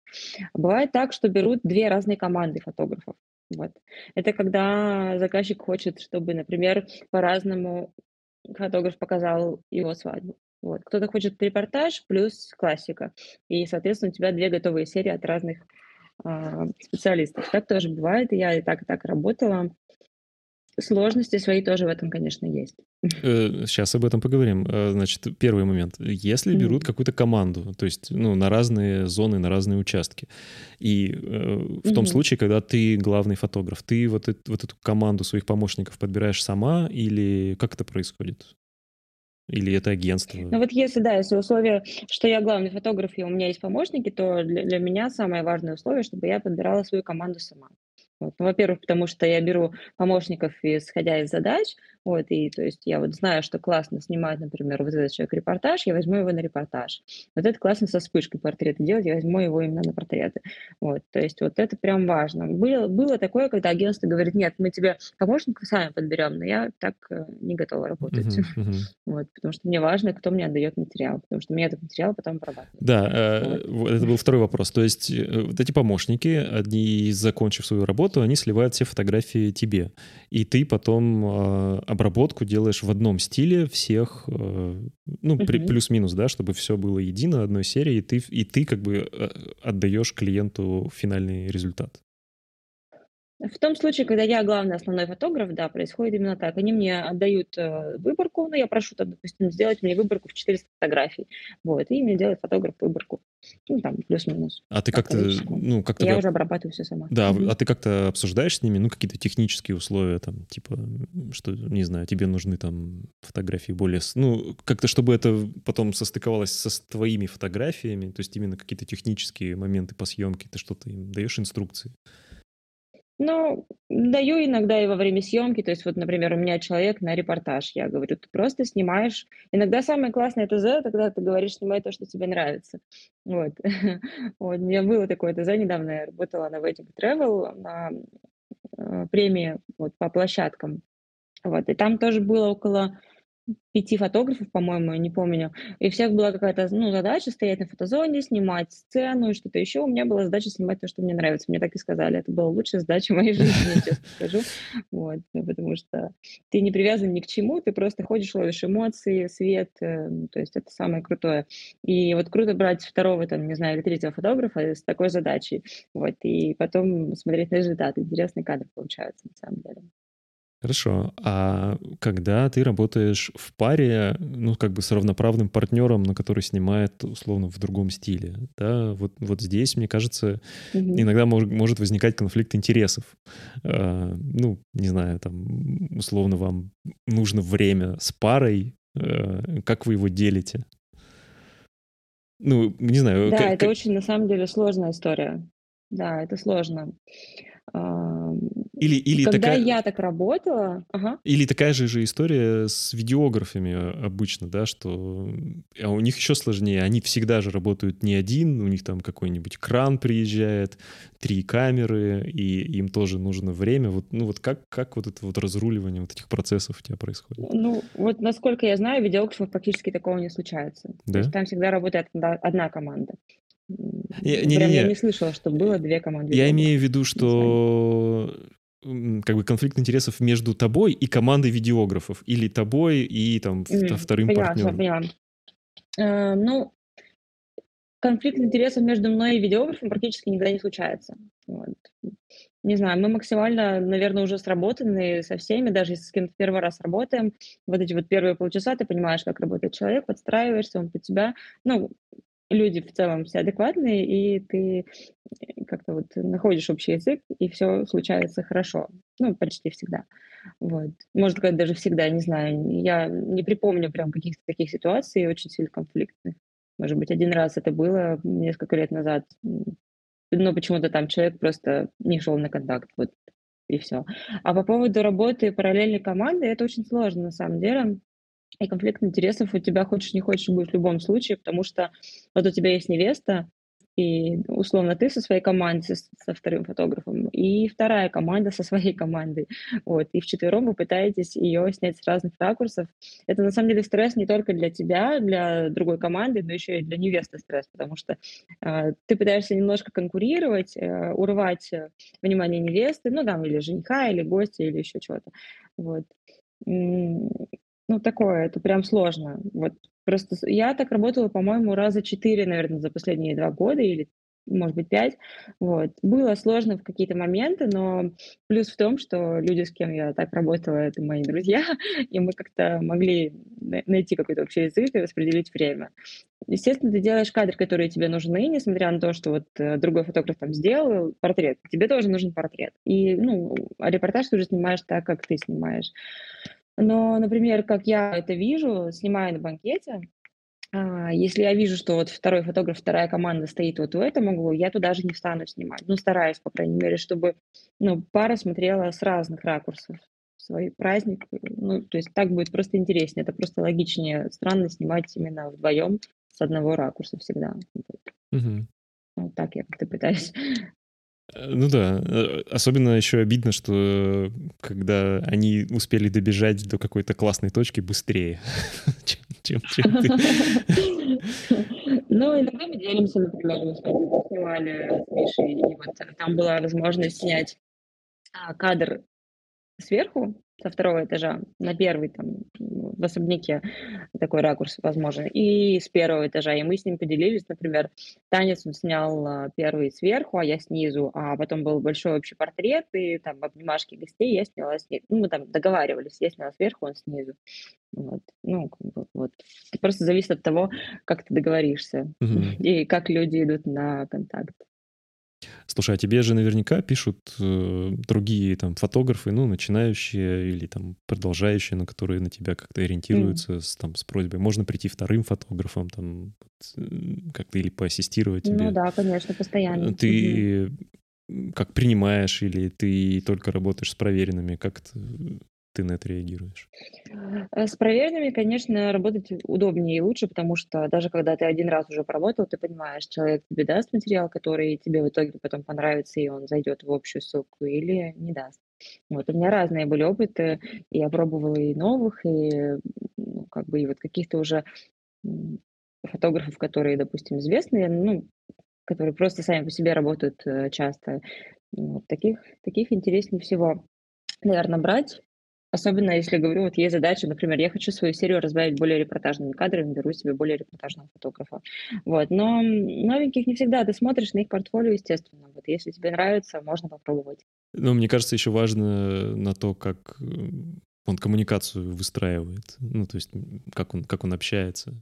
Бывает так, что берут две разные команды фотографов. Вот. Это когда заказчик хочет, чтобы, например, по-разному фотограф показал его свадьбу. Вот. Кто-то хочет репортаж плюс классика. И, соответственно, у тебя две готовые серии от разных э, специалистов. Так тоже бывает. Я и так, и так работала. Сложности свои тоже в этом, конечно, есть.
Сейчас э, об этом поговорим. Э, значит, первый момент. Если берут mm-hmm. какую-то команду, то есть ну, на разные зоны, на разные участки, и э, в mm-hmm. том случае, когда ты главный фотограф, ты вот, это, вот эту команду своих помощников подбираешь сама или как это происходит? Или это агентство?
Ну вот если, да, если условие, что я главный фотограф и у меня есть помощники, то для, для меня самое важное условие, чтобы я подбирала свою команду сама. Ну, во-первых, потому что я беру помощников, исходя из задач, вот, и то есть я вот знаю, что классно снимать, например, вот этот человек репортаж, я возьму его на репортаж. Вот это классно со вспышкой портреты делать, я возьму его именно на портреты. Вот, то есть вот это прям важно. Было, было такое, когда агентство говорит, нет, мы тебе помощников сами подберем, но я так э, не готова работать. Uh-huh, uh-huh. Вот, потому что мне важно, кто мне отдает материал, потому что мне этот материал потом обрабатывают.
Да, вот. э, это был второй вопрос. То есть э, вот эти помощники, они, закончив свою работу, они сливают все фотографии тебе, и ты потом э, обработку делаешь в одном стиле всех, э, ну, uh плюс-минус, да, чтобы все было едино, одной серии, и ты, и ты как бы э, отдаешь клиенту финальный результат.
В том случае, когда я главный основной фотограф, да, происходит именно так. Они мне отдают э, выборку, ну, я прошу, там, допустим, сделать мне выборку в 400 фотографий, вот, и мне делает фотограф выборку, ну, там, плюс-минус.
А ты как-то, ну, как-то...
Я уже обрабатываю все сама.
Да, mm-hmm. а ты как-то обсуждаешь с ними, ну, какие-то технические условия, там, типа, что, не знаю, тебе нужны там фотографии более... Ну, как-то, чтобы это потом состыковалось со с твоими фотографиями, то есть именно какие-то технические моменты по съемке, ты что-то им даешь инструкции?
Ну, даю иногда и во время съемки. То есть вот, например, у меня человек на репортаж. Я говорю, ты просто снимаешь. Иногда самое классное ТЗ, когда ты говоришь, снимай то, что тебе нравится. Вот. вот. У меня было такое ТЗ недавно. Я работала на Wedding Travel, на э, премии вот, по площадкам. Вот. И там тоже было около пяти фотографов, по-моему, не помню. И у всех была какая-то ну, задача стоять на фотозоне, снимать сцену и что-то еще. У меня была задача снимать то, что мне нравится. Мне так и сказали. Это была лучшая задача моей жизни, честно скажу. Вот, потому что ты не привязан ни к чему, ты просто ходишь, ловишь эмоции, свет. Э, ну, то есть это самое крутое. И вот круто брать второго, там, не знаю, или третьего фотографа с такой задачей. Вот, и потом смотреть на результат. Интересный кадр получается, на самом деле.
Хорошо. А когда ты работаешь в паре, ну, как бы с равноправным партнером, на который снимает, условно, в другом стиле, да, вот, вот здесь, мне кажется, mm-hmm. иногда мож, может возникать конфликт интересов. А, ну, не знаю, там, условно, вам нужно время с парой, а, как вы его делите? Ну, не знаю.
Да, это очень, на самом деле, сложная история. Да, это сложно.
Или, или
Когда
такая...
я так работала... Ага.
Или такая же, же история с видеографами а, обычно, да, что... А у них еще сложнее. Они всегда же работают не один, у них там какой-нибудь кран приезжает, три камеры, и им тоже нужно время. Вот, ну вот как, как вот это вот разруливание вот этих процессов у тебя происходит?
Ну, вот насколько я знаю, видеографов практически такого не случается. Да? То есть там всегда работает одна команда. Не, не, Прям не, я не слышала, что было две команды.
Я имею в виду, что как бы конфликт интересов между тобой и командой видеографов, или тобой и там mm, вторым
поняла,
партнером.
Поняла. Э, ну, конфликт интересов между мной и видеографом практически никогда не случается. Вот. Не знаю, мы максимально, наверное, уже сработаны со всеми, даже если с кем-то первый раз работаем, вот эти вот первые полчаса ты понимаешь, как работает человек, подстраиваешься, он под тебя. Ну, люди в целом все адекватные, и ты э, как-то вот находишь общий язык, и все случается хорошо. Ну, почти всегда. Вот. Может, сказать, даже всегда, не знаю. Я не припомню прям каких-то таких ситуаций очень сильно конфликтных. Может быть, один раз это было несколько лет назад. Но почему-то там человек просто не шел на контакт. Вот и все. А по поводу работы параллельной команды, это очень сложно на самом деле. И конфликт интересов у тебя, хочешь не хочешь, будет в любом случае, потому что вот у тебя есть невеста, и условно ты со своей командой, со, вторым фотографом, и вторая команда со своей командой. Вот. И вчетвером вы пытаетесь ее снять с разных ракурсов. Это на самом деле стресс не только для тебя, для другой команды, но еще и для невесты стресс, потому что э, ты пытаешься немножко конкурировать, э, урвать э, внимание невесты, ну там, или жениха, или гостя, или еще чего-то. Вот. Ну, такое, это прям сложно. Вот просто я так работала, по-моему, раза четыре, наверное, за последние два года или может быть, пять. Вот. Было сложно в какие-то моменты, но плюс в том, что люди, с кем я так работала, это мои друзья, и мы как-то могли найти какой-то общий язык и распределить время. Естественно, ты делаешь кадры, которые тебе нужны, несмотря на то, что вот э, другой фотограф там сделал портрет. Тебе тоже нужен портрет. И, ну, а репортаж ты уже снимаешь так, как ты снимаешь. Но, например, как я это вижу, снимая на банкете, а, если я вижу, что вот второй фотограф, вторая команда стоит вот в этом углу, я туда даже не встану снимать. Ну, стараюсь, по крайней мере, чтобы ну, пара смотрела с разных ракурсов свой праздник. Ну, то есть так будет просто интереснее. Это просто логичнее. Странно снимать именно вдвоем с одного ракурса всегда. Угу. Вот так я как-то пытаюсь
ну да, э, особенно еще обидно, что когда они успели добежать до какой-то классной точки быстрее, чем, ты.
Ну, иногда мы делимся, например, мы снимали с Мишей, и вот там была возможность снять а, кадр сверху, со второго этажа на первый там в особняке такой ракурс возможен, и с первого этажа. И мы с ним поделились, например, танец он снял а, первый сверху, а я снизу, а потом был большой общий портрет, и там обнимашки гостей я сняла снизу. Ну, мы там договаривались, я сняла сверху, он снизу. Вот. Ну, вот. Это просто зависит от того, как ты договоришься mm-hmm. и как люди идут на контакт.
Слушай, а тебе же наверняка пишут э, другие там фотографы, ну, начинающие или там продолжающие, на которые на тебя как-то ориентируются mm. с, там, с просьбой. Можно прийти вторым фотографом, там, как-то или поассистировать тебе.
Ну да, конечно, постоянно.
Э, ты mm-hmm. как принимаешь или ты только работаешь с проверенными? Как ты на это реагируешь?
Э, с проверенными, конечно, работать удобнее и лучше, потому что даже когда ты один раз уже поработал, ты понимаешь, человек тебе даст материал, который тебе в итоге потом понравится, и он зайдет в общую ссылку, или не даст. Вот, у меня разные были опыты, и я пробовала и новых, и ну, как бы и вот каких-то уже фотографов, которые, допустим, известные, ну, которые просто сами по себе работают э, часто. Вот, таких, таких интереснее всего, наверное, брать, Особенно если говорю, вот есть задача, например, я хочу свою серию разбавить более репортажными кадрами, беру себе более репортажного фотографа. Вот. Но новеньких не всегда. Ты смотришь на их портфолио, естественно. Вот если тебе нравится, можно попробовать.
Ну, мне кажется, еще важно на то, как э, он коммуникацию выстраивает. Ну, то есть как он, как он общается.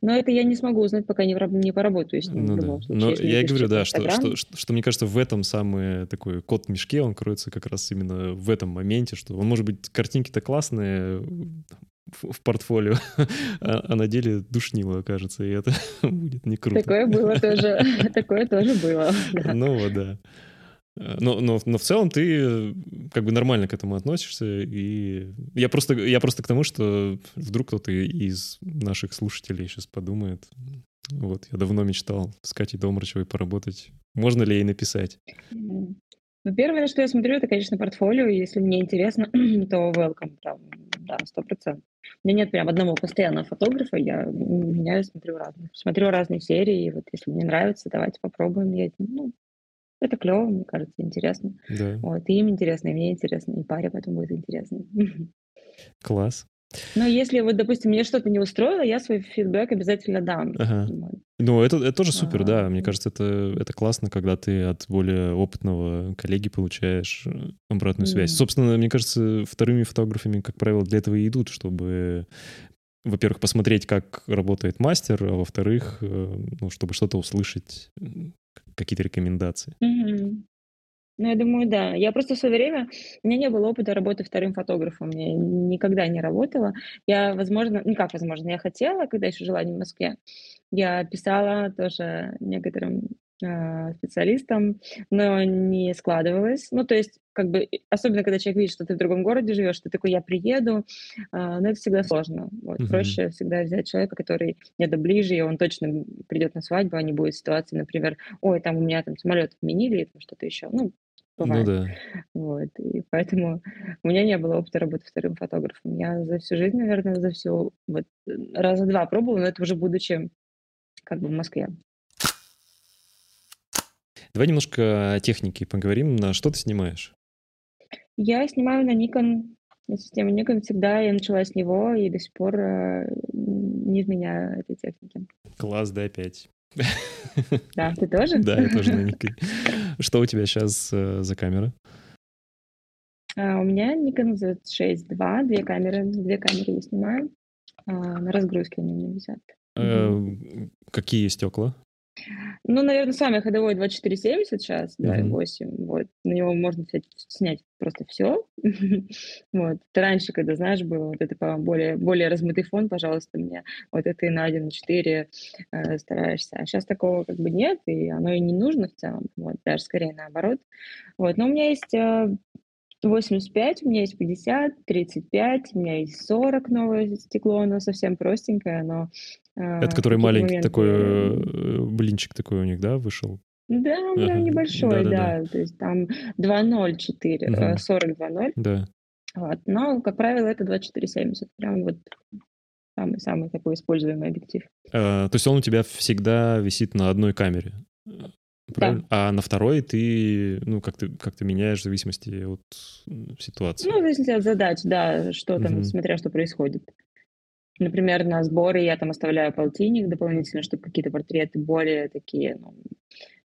Но это я не смогу узнать, пока не, не поработаю с ним ну, в любом
да. случае. Но я и говорю, да, что, что, что, что, мне кажется, в этом самый такой код в мешке, он кроется как раз именно в этом моменте, что он может быть, картинки-то классные в, в портфолио, а, а на деле душнило, кажется, и это будет не круто.
Такое было тоже, такое тоже было.
Ну вот, да. Но, но, но в целом ты как бы нормально к этому относишься. И я просто, я просто к тому, что вдруг кто-то из наших слушателей сейчас подумает. Вот, я давно мечтал с Катей Домрачевой поработать. Можно ли ей написать?
Ну, первое, что я смотрю, это, конечно, портфолио. Если мне интересно, то welcome, там, да, сто процентов. У меня нет прям одного постоянного фотографа, я меняю, смотрю разные. Смотрю разные серии, и вот если мне нравится, давайте попробуем. Я, ну, это клево, мне кажется, интересно. Да. Вот, и им интересно, и мне интересно, и паре потом будет интересно.
Класс.
Но если вот, допустим, мне что-то не устроило, я свой фидбэк обязательно дам.
Ага. Ну, это, это тоже супер, да. Мне кажется, это, это классно, когда ты от более опытного коллеги получаешь э, обратную связь. Собственно, мне кажется, вторыми фотографами, как правило, для этого и идут, чтобы во-первых, посмотреть, как работает мастер, а во-вторых, э, ну, чтобы что-то услышать, какие-то рекомендации.
Мгм. Ну, я думаю, да. Я просто в свое время, у меня не было опыта работы вторым фотографом, я никогда не работала. Я, возможно, ну как возможно, я хотела, когда еще жила не в Москве, я писала тоже некоторым специалистом, но не складывалось. Ну, то есть, как бы, особенно когда человек видит, что ты в другом городе живешь, ты такой, я приеду, а, но это всегда сложно. Вот, Мгм. Проще всегда взять человека, который где-то ближе, и он точно придет на свадьбу, а не будет ситуации, например, ой, там у меня там самолет отменили, или что-то еще. Ну,
Ну бывает. да.
Вот, и поэтому у меня не было опыта работы вторым фотографом. Я за всю жизнь, наверное, за всю, вот, раза два пробовала, но это уже будучи как бы в Москве.
Давай немножко о технике поговорим. На что ты снимаешь?
Я снимаю на Nikon, на системе Nikon всегда. Я начала с него и до сих пор э, не изменяю этой техники.
Класс, да, опять.
Да, ты тоже?
Да, я тоже на Nikon. Что у тебя сейчас э, за камера?
А, у меня Nikon Z6 II, две камеры, две камеры я снимаю. А, на разгрузке они у меня висят.
Э, какие стекла?
Ну, наверное, самый ходовой 2470 сейчас, 2.8. Мгм. Вот. На него можно снять, снять просто все. Вот. Раньше, когда, знаешь, было вот это по- более, более размытый фон, пожалуйста, мне вот это и на 1, на 4 э, стараешься. А сейчас такого как бы нет, и оно и не нужно в целом. Вот. Даже скорее наоборот. Вот. Но у меня есть э, 85, у меня есть 50, 35, у меня есть 40 новое стекло, оно совсем простенькое, но...
Э, Это который маленький моменты... такой, э, блинчик такой у них, да, вышел?
Да, он ага. небольшой, да, да, да, то есть там 2.04, угу. 40 2.0.
Да.
Вот. Но, как правило, это 2470, прям вот самый-самый такой используемый объектив.
А, то есть он у тебя всегда висит на одной камере? Правильно? Да. А на второй ты, ну, как ты, как ты меняешь в зависимости от ситуации.
Ну, в зависимости от задач, да, что там, угу. смотря что происходит. Например, на сборы я там оставляю полтинник дополнительно, чтобы какие-то портреты более такие, ну,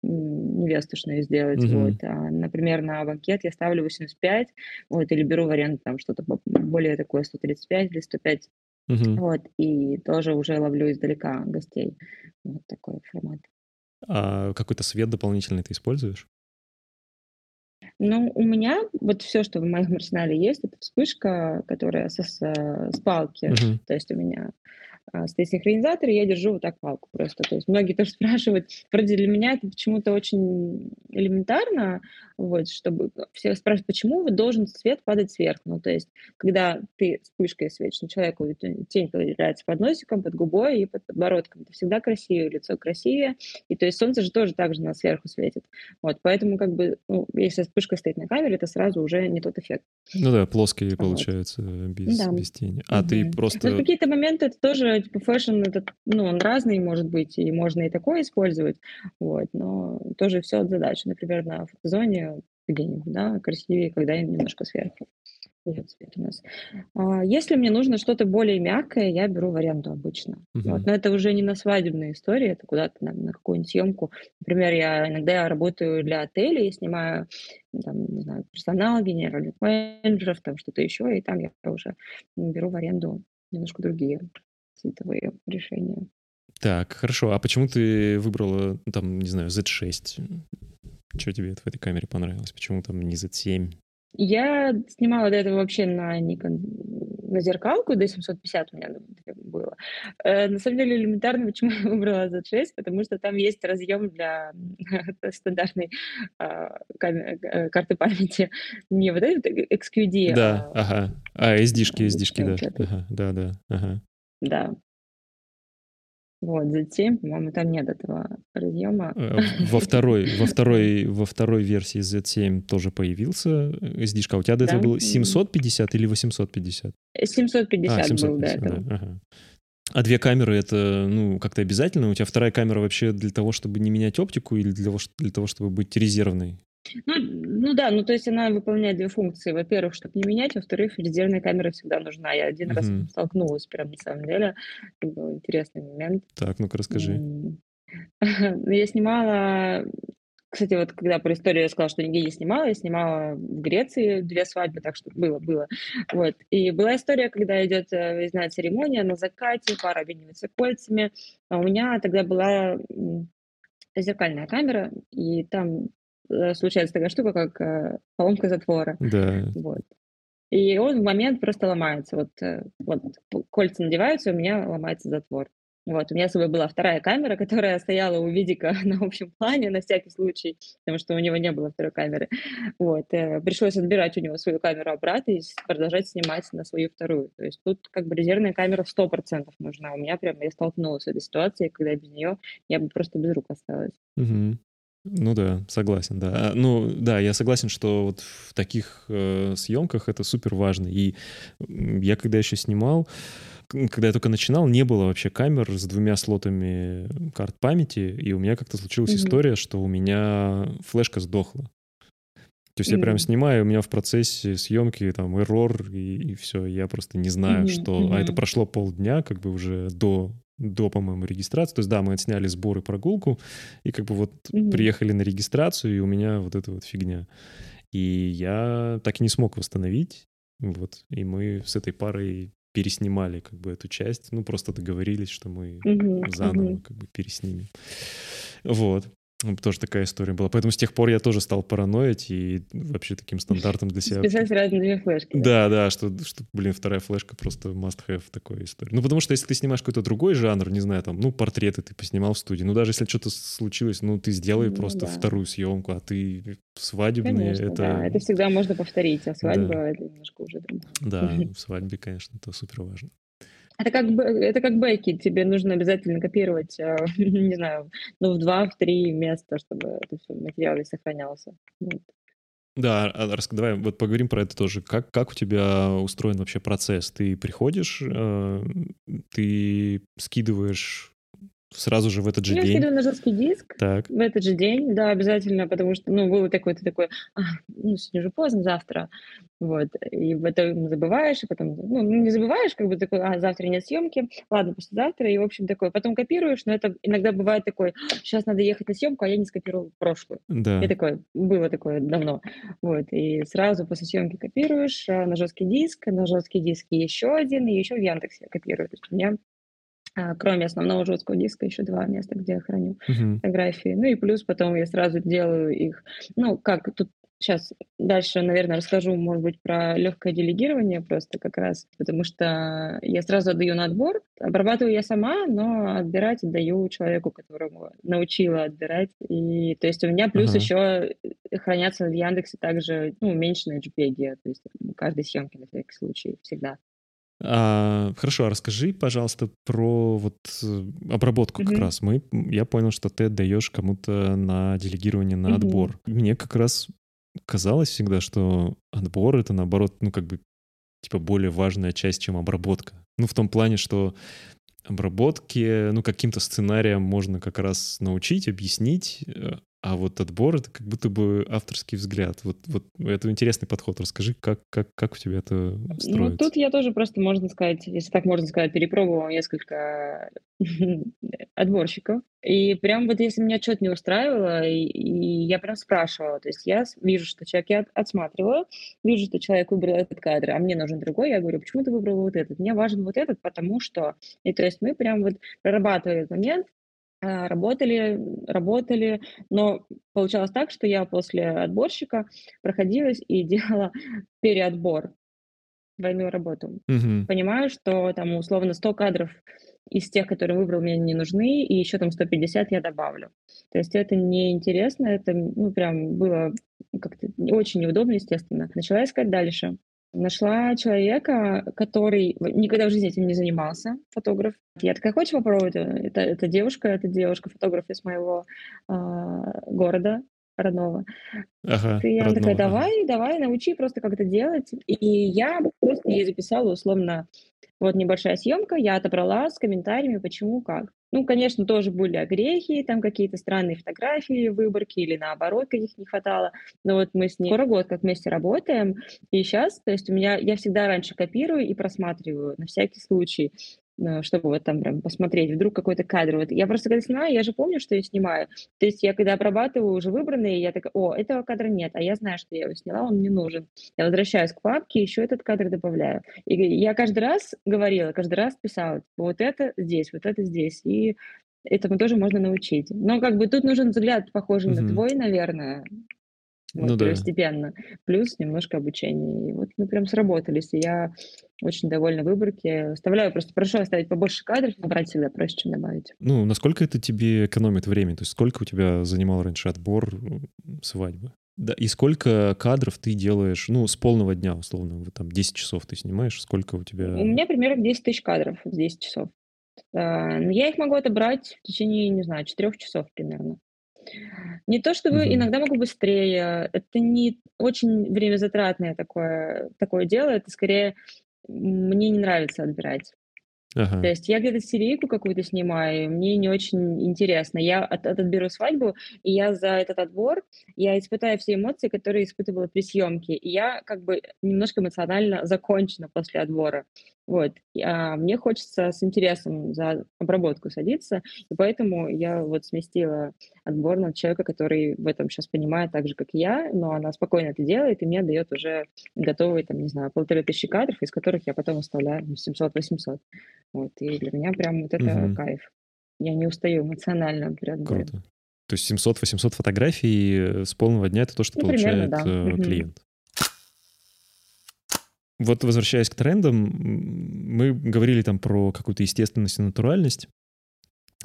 невестушные сделать, угу. вот. А, например, на банкет я ставлю 85, вот, или беру вариант там что-то более такое 135 или 105, угу. вот, и тоже уже ловлю издалека гостей. Вот такой формат.
А какой-то свет дополнительный ты используешь?
Ну, у меня вот все, что в моем арсенале есть, это вспышка, которая со, с, с палки. Uh-huh. То есть у меня стоит синхронизатор, и я держу вот так палку просто. То есть многие тоже спрашивают, вроде для меня это почему-то очень элементарно, вот, чтобы все спрашивают, почему должен свет падать сверху. Ну, то есть, когда ты вспышкой светишь на человека, тень появляется под носиком, под губой и под подбородком. Это всегда красивее, лицо красивее. И то есть солнце же тоже так же на сверху светит. Вот, поэтому как бы, ну, если вспышка стоит на камере, это сразу уже не тот эффект.
Ну да, плоские вот. получаются без, да. без тени. А угу. ты просто...
В какие-то моменты это тоже, типа, fashion, это, ну, он разный может быть, и можно и такое использовать, вот, но тоже все от задачи. Например, на фотозоне где-нибудь, да, красивее, когда немножко сверху цвет у нас. А, если мне нужно что-то более мягкое, я беру в аренду обычно. Uh-huh. Вот. Но это уже не на свадебные истории, это куда-то на, на какую-нибудь съемку. Например, я иногда я работаю для отелей, снимаю там, не знаю, персонал, генеральных менеджеров, там что-то еще, и там я уже беру в аренду немножко другие цветовые решения.
Так, хорошо. А почему ты выбрала, ну, там, не знаю, Z6? Что тебе в этой камере понравилось? Почему там не Z7?
Я снимала до этого вообще на Nikon, на зеркалку, D750 у меня было. Э, на самом деле элементарно, почему я выбрала Z6, потому что там есть разъем для стандартной а, э, карты памяти. Не вот этот XQD.
Да, а, ага. А, SD-шки, SD-шки, да. Ага, да, да, ага.
Да, вот, Z7, по-моему, там нет этого разъема. Э,
во второй, во второй, во второй версии Z7 тоже появился SD, а у тебя до этого да? был 750 или 850?
750, а, 750 был до этого. Да, ага.
А две камеры это, ну, как-то обязательно? У тебя вторая камера вообще для того, чтобы не менять оптику или для того, для того чтобы быть резервной?
Ну, Ну да, ну то есть она выполняет две функции. Во-первых, чтобы не менять, во-вторых, резервная камера всегда нужна. Я один раз
Мгм.
столкнулась прям на самом деле. Это был интересный момент.
Так, ну-ка расскажи.
Я снимала, кстати, вот когда про историю я сказала, что нигде не снимала, я снимала в Греции две свадьбы, так что было, было. Вот. И была история, когда идет э, выездная церемония на закате, пара обменивается кольцами. А у меня тогда была зеркальная камера, и там случается такая штука, как э, поломка затвора.
Да.
Вот. И он в момент просто ломается. Вот, э, вот кольца надеваются, у меня ломается затвор. Вот, у меня с собой была вторая камера, которая стояла у Видика на общем плане на всякий случай, потому что у него не было второй камеры. Вот, э, пришлось отбирать у него свою камеру обратно и продолжать снимать на свою вторую. То есть тут как бы резервная камера в 100% нужна. У меня прям, я столкнулась с этой ситуацией, когда без нее я бы просто без рук осталась.
Мгм. Ну да, согласен, да. А, Ну да, я согласен, что вот в таких э, съемках это супер важно. И я когда еще снимал, когда я только начинал, не было вообще камер с двумя слотами карт памяти, и у меня как-то случилась
Мгм.
история, что у меня флешка сдохла. То есть я прям снимаю, у меня в процессе съемки там эррор, и, все, я просто не знаю,
Мгм,
что... А это прошло полдня, как бы уже до, до, по-моему, регистрации. То есть да, мы отсняли сбор и прогулку, и как бы вот
Мгм.
приехали на регистрацию, и у меня вот эта вот фигня. И я так и не смог восстановить, вот, и мы с этой парой переснимали как бы эту часть, ну, просто договорились, что мы
Мгм,
заново как бы переснимем. Вот. Ну, Тоже такая история была. Поэтому с тех пор я тоже стал параноить и вообще таким стандартом для себя...
Списать сразу две флешки.
Да, да, что, что, блин, вторая флешка просто must-have такой истории. Ну, потому что если ты снимаешь какой-то другой жанр, не знаю, там, ну, портреты ты поснимал в студии, ну, даже если что-то случилось, ну, ты сделай
Ну
просто
да.
вторую съемку, а ты свадебные,
Конечно,
это...
да. Это всегда можно повторить, а свадьба
Да.
это немножко уже другое.
Да, в свадьбе, конечно, это супер важно.
Это как это как бэки, тебе нужно обязательно копировать, э, не знаю, ну, в два, в три места, чтобы материал весь сохранялся. Вот.
Да, а, рас- давай вот поговорим про это тоже. Как, как у тебя устроен вообще процесс? Ты приходишь, э, ты скидываешь сразу же в этот же
Я
день?
скидываю на жесткий диск
Так,
в этот же день, да, обязательно, потому что, ну, было такое, ты такой, «А, ну, сегодня уже поздно, завтра, вот, и в этом забываешь, и потом, ну, не забываешь, как бы такой, а, завтра нет съемки, ладно, послезавтра, и, в общем, такой, потом копируешь, но это иногда бывает такой, сейчас надо ехать на съемку, а я не скопировал прошлую.
да.
И такое, было такое давно. Вот, и сразу после съемки копируешь а, на жесткий диск, на жесткий диск еще один, и еще в Яндексе я копирую. То есть у меня, а, кроме основного жесткого диска, еще два места, где я храню
Мгм.
фотографии. Ну и плюс потом я сразу делаю их, ну, как тут сейчас дальше, наверное, расскажу, может быть, про легкое делегирование просто как раз, потому что я сразу отдаю на отбор, обрабатываю я сама, но отбирать отдаю человеку, которому научила отбирать. И то есть у меня плюс
Ага.
еще хранятся в Яндексе также ну, уменьшенные JPEG, то есть каждой съемки на всякий случай всегда.
А, хорошо, а расскажи, пожалуйста, про вот э, обработку как
Мгм.
раз. Мы, я понял, что ты отдаешь кому-то на делегирование на
Мгм.
отбор. Мне как раз казалось всегда, что отбор это наоборот, ну как бы типа более важная часть, чем обработка. Ну в том плане, что обработки, ну каким-то сценариям можно как раз научить, объяснить, э, а вот отбор это как будто бы авторский взгляд. Вот, вот это интересный подход. Расскажи, как, как, как у тебя это
Ну,
строится?
тут я тоже просто, можно сказать, если так можно сказать, перепробовала несколько отборщиков. И прям вот если меня что-то не устраивало, и, и я прям спрашивала, то есть я вижу, что человек, я от- отсматривала, вижу, что человек выбрал этот кадр, а мне нужен другой, я говорю, почему ты выбрал вот этот? Мне важен вот этот, потому что... И то есть мы прям вот прорабатывали этот момент, работали, работали, но получалось так, что я после отборщика проходилась и делала переотбор, двойную работу.
Мгм.
Понимаю, что там условно 100 кадров из тех, которые выбрал, мне не нужны, и еще там 150 я добавлю. То есть это неинтересно, это ну, прям было как-то очень неудобно, естественно. Начала искать дальше. Нашла человека, который никогда в жизни этим не занимался, фотограф. Я такая, хочешь попробовать? Это, это девушка, это девушка-фотограф из моего а, города. Родного.
Ага,
И она такая,
родного, ага.
давай, давай, научи просто как это делать. И я просто ей записала условно, вот небольшая съемка, я отобрала с комментариями, почему, как. Ну, конечно, тоже были огрехи, там какие-то странные фотографии, выборки или наоборот, каких не хватало. Но вот мы с ней скоро год как вместе работаем, и сейчас, то есть у меня, я всегда раньше копирую и просматриваю на всякий случай. Э, чтобы вот там прям посмотреть, вдруг какой-то кадр. Вот я просто когда снимаю, я же помню, что я снимаю. То есть я когда обрабатываю уже выбранные, я такая, о, этого кадра нет, а я знаю, что я его сняла, он мне нужен. Я возвращаюсь к папке, еще этот кадр добавляю. И я каждый раз говорила, каждый раз писала, типа, вот это здесь, вот это здесь. И этому тоже можно научить. Но как бы тут нужен взгляд, похожий угу. на твой, наверное, вот, ну, первостепенно. Да. Плюс немножко обучения. И вот мы прям сработались, и я очень довольна выборке. Оставляю, просто прошу оставить побольше кадров, набрать всегда проще, чем добавить.
Ну, насколько это тебе экономит время? То есть сколько у тебя занимал раньше отбор свадьбы? Да, и сколько кадров ты делаешь, ну, с полного дня, условно, там 10 часов ты снимаешь, сколько у тебя...
У меня примерно 10 тысяч кадров в 10 часов. А, но я их могу отобрать в течение, не знаю, 4 часов примерно. Не то чтобы Мгм. иногда могу быстрее, это не очень время затратное такое, такое дело, это скорее мне не нравится отбирать. То есть я где-то серийку какую-то снимаю, мне не очень интересно. Я от, от- отберу свадьбу, и я за этот отбор, я испытаю все эмоции, которые испытывала при съемке. И я как бы немножко эмоционально закончена после отбора. Вот. А мне хочется с интересом за обработку садиться, и поэтому я вот сместила отбор на человека, который в этом сейчас понимает так же, как я, но она спокойно это делает, и мне дает уже готовые, там, не знаю, полторы тысячи кадров, из которых я потом оставляю 700-800. Вот. И для меня прям вот это угу. кайф. Я не устаю эмоционально при отборе.
Круто. То есть 700-800 фотографий э, с полного дня — это то, что ну, получает примерно, да. Э, клиент. Вот возвращаясь к трендам, мы говорили там про какую-то естественность и натуральность,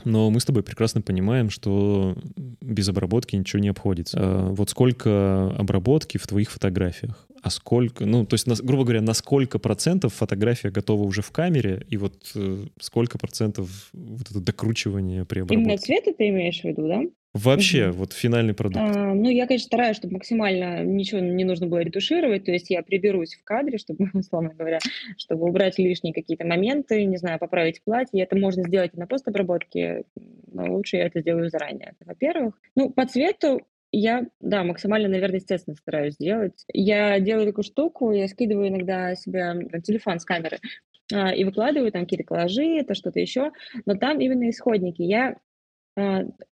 но мы с тобой прекрасно понимаем, что без обработки ничего не обходится. А вот сколько обработки в твоих фотографиях? А сколько, ну, то есть, грубо говоря, на сколько процентов фотография готова уже в камере, и вот э, сколько процентов вот это докручивание при обработке?
Именно цвета ты имеешь в виду, да?
Вообще, вот финальный продукт.
А, ну, я, конечно, стараюсь, чтобы максимально ничего не нужно было ретушировать, то есть я приберусь в кадре, чтобы, условно говоря, чтобы убрать лишние какие-то моменты, не знаю, поправить платье. Это можно сделать и на постобработке, но лучше я это сделаю заранее, во-первых. Ну, по цвету я, да, максимально, наверное, естественно стараюсь сделать. Я делаю такую штуку, я скидываю иногда себе телефон с камеры а, и выкладываю там какие-то коллажи, это что-то еще, но там именно исходники. Я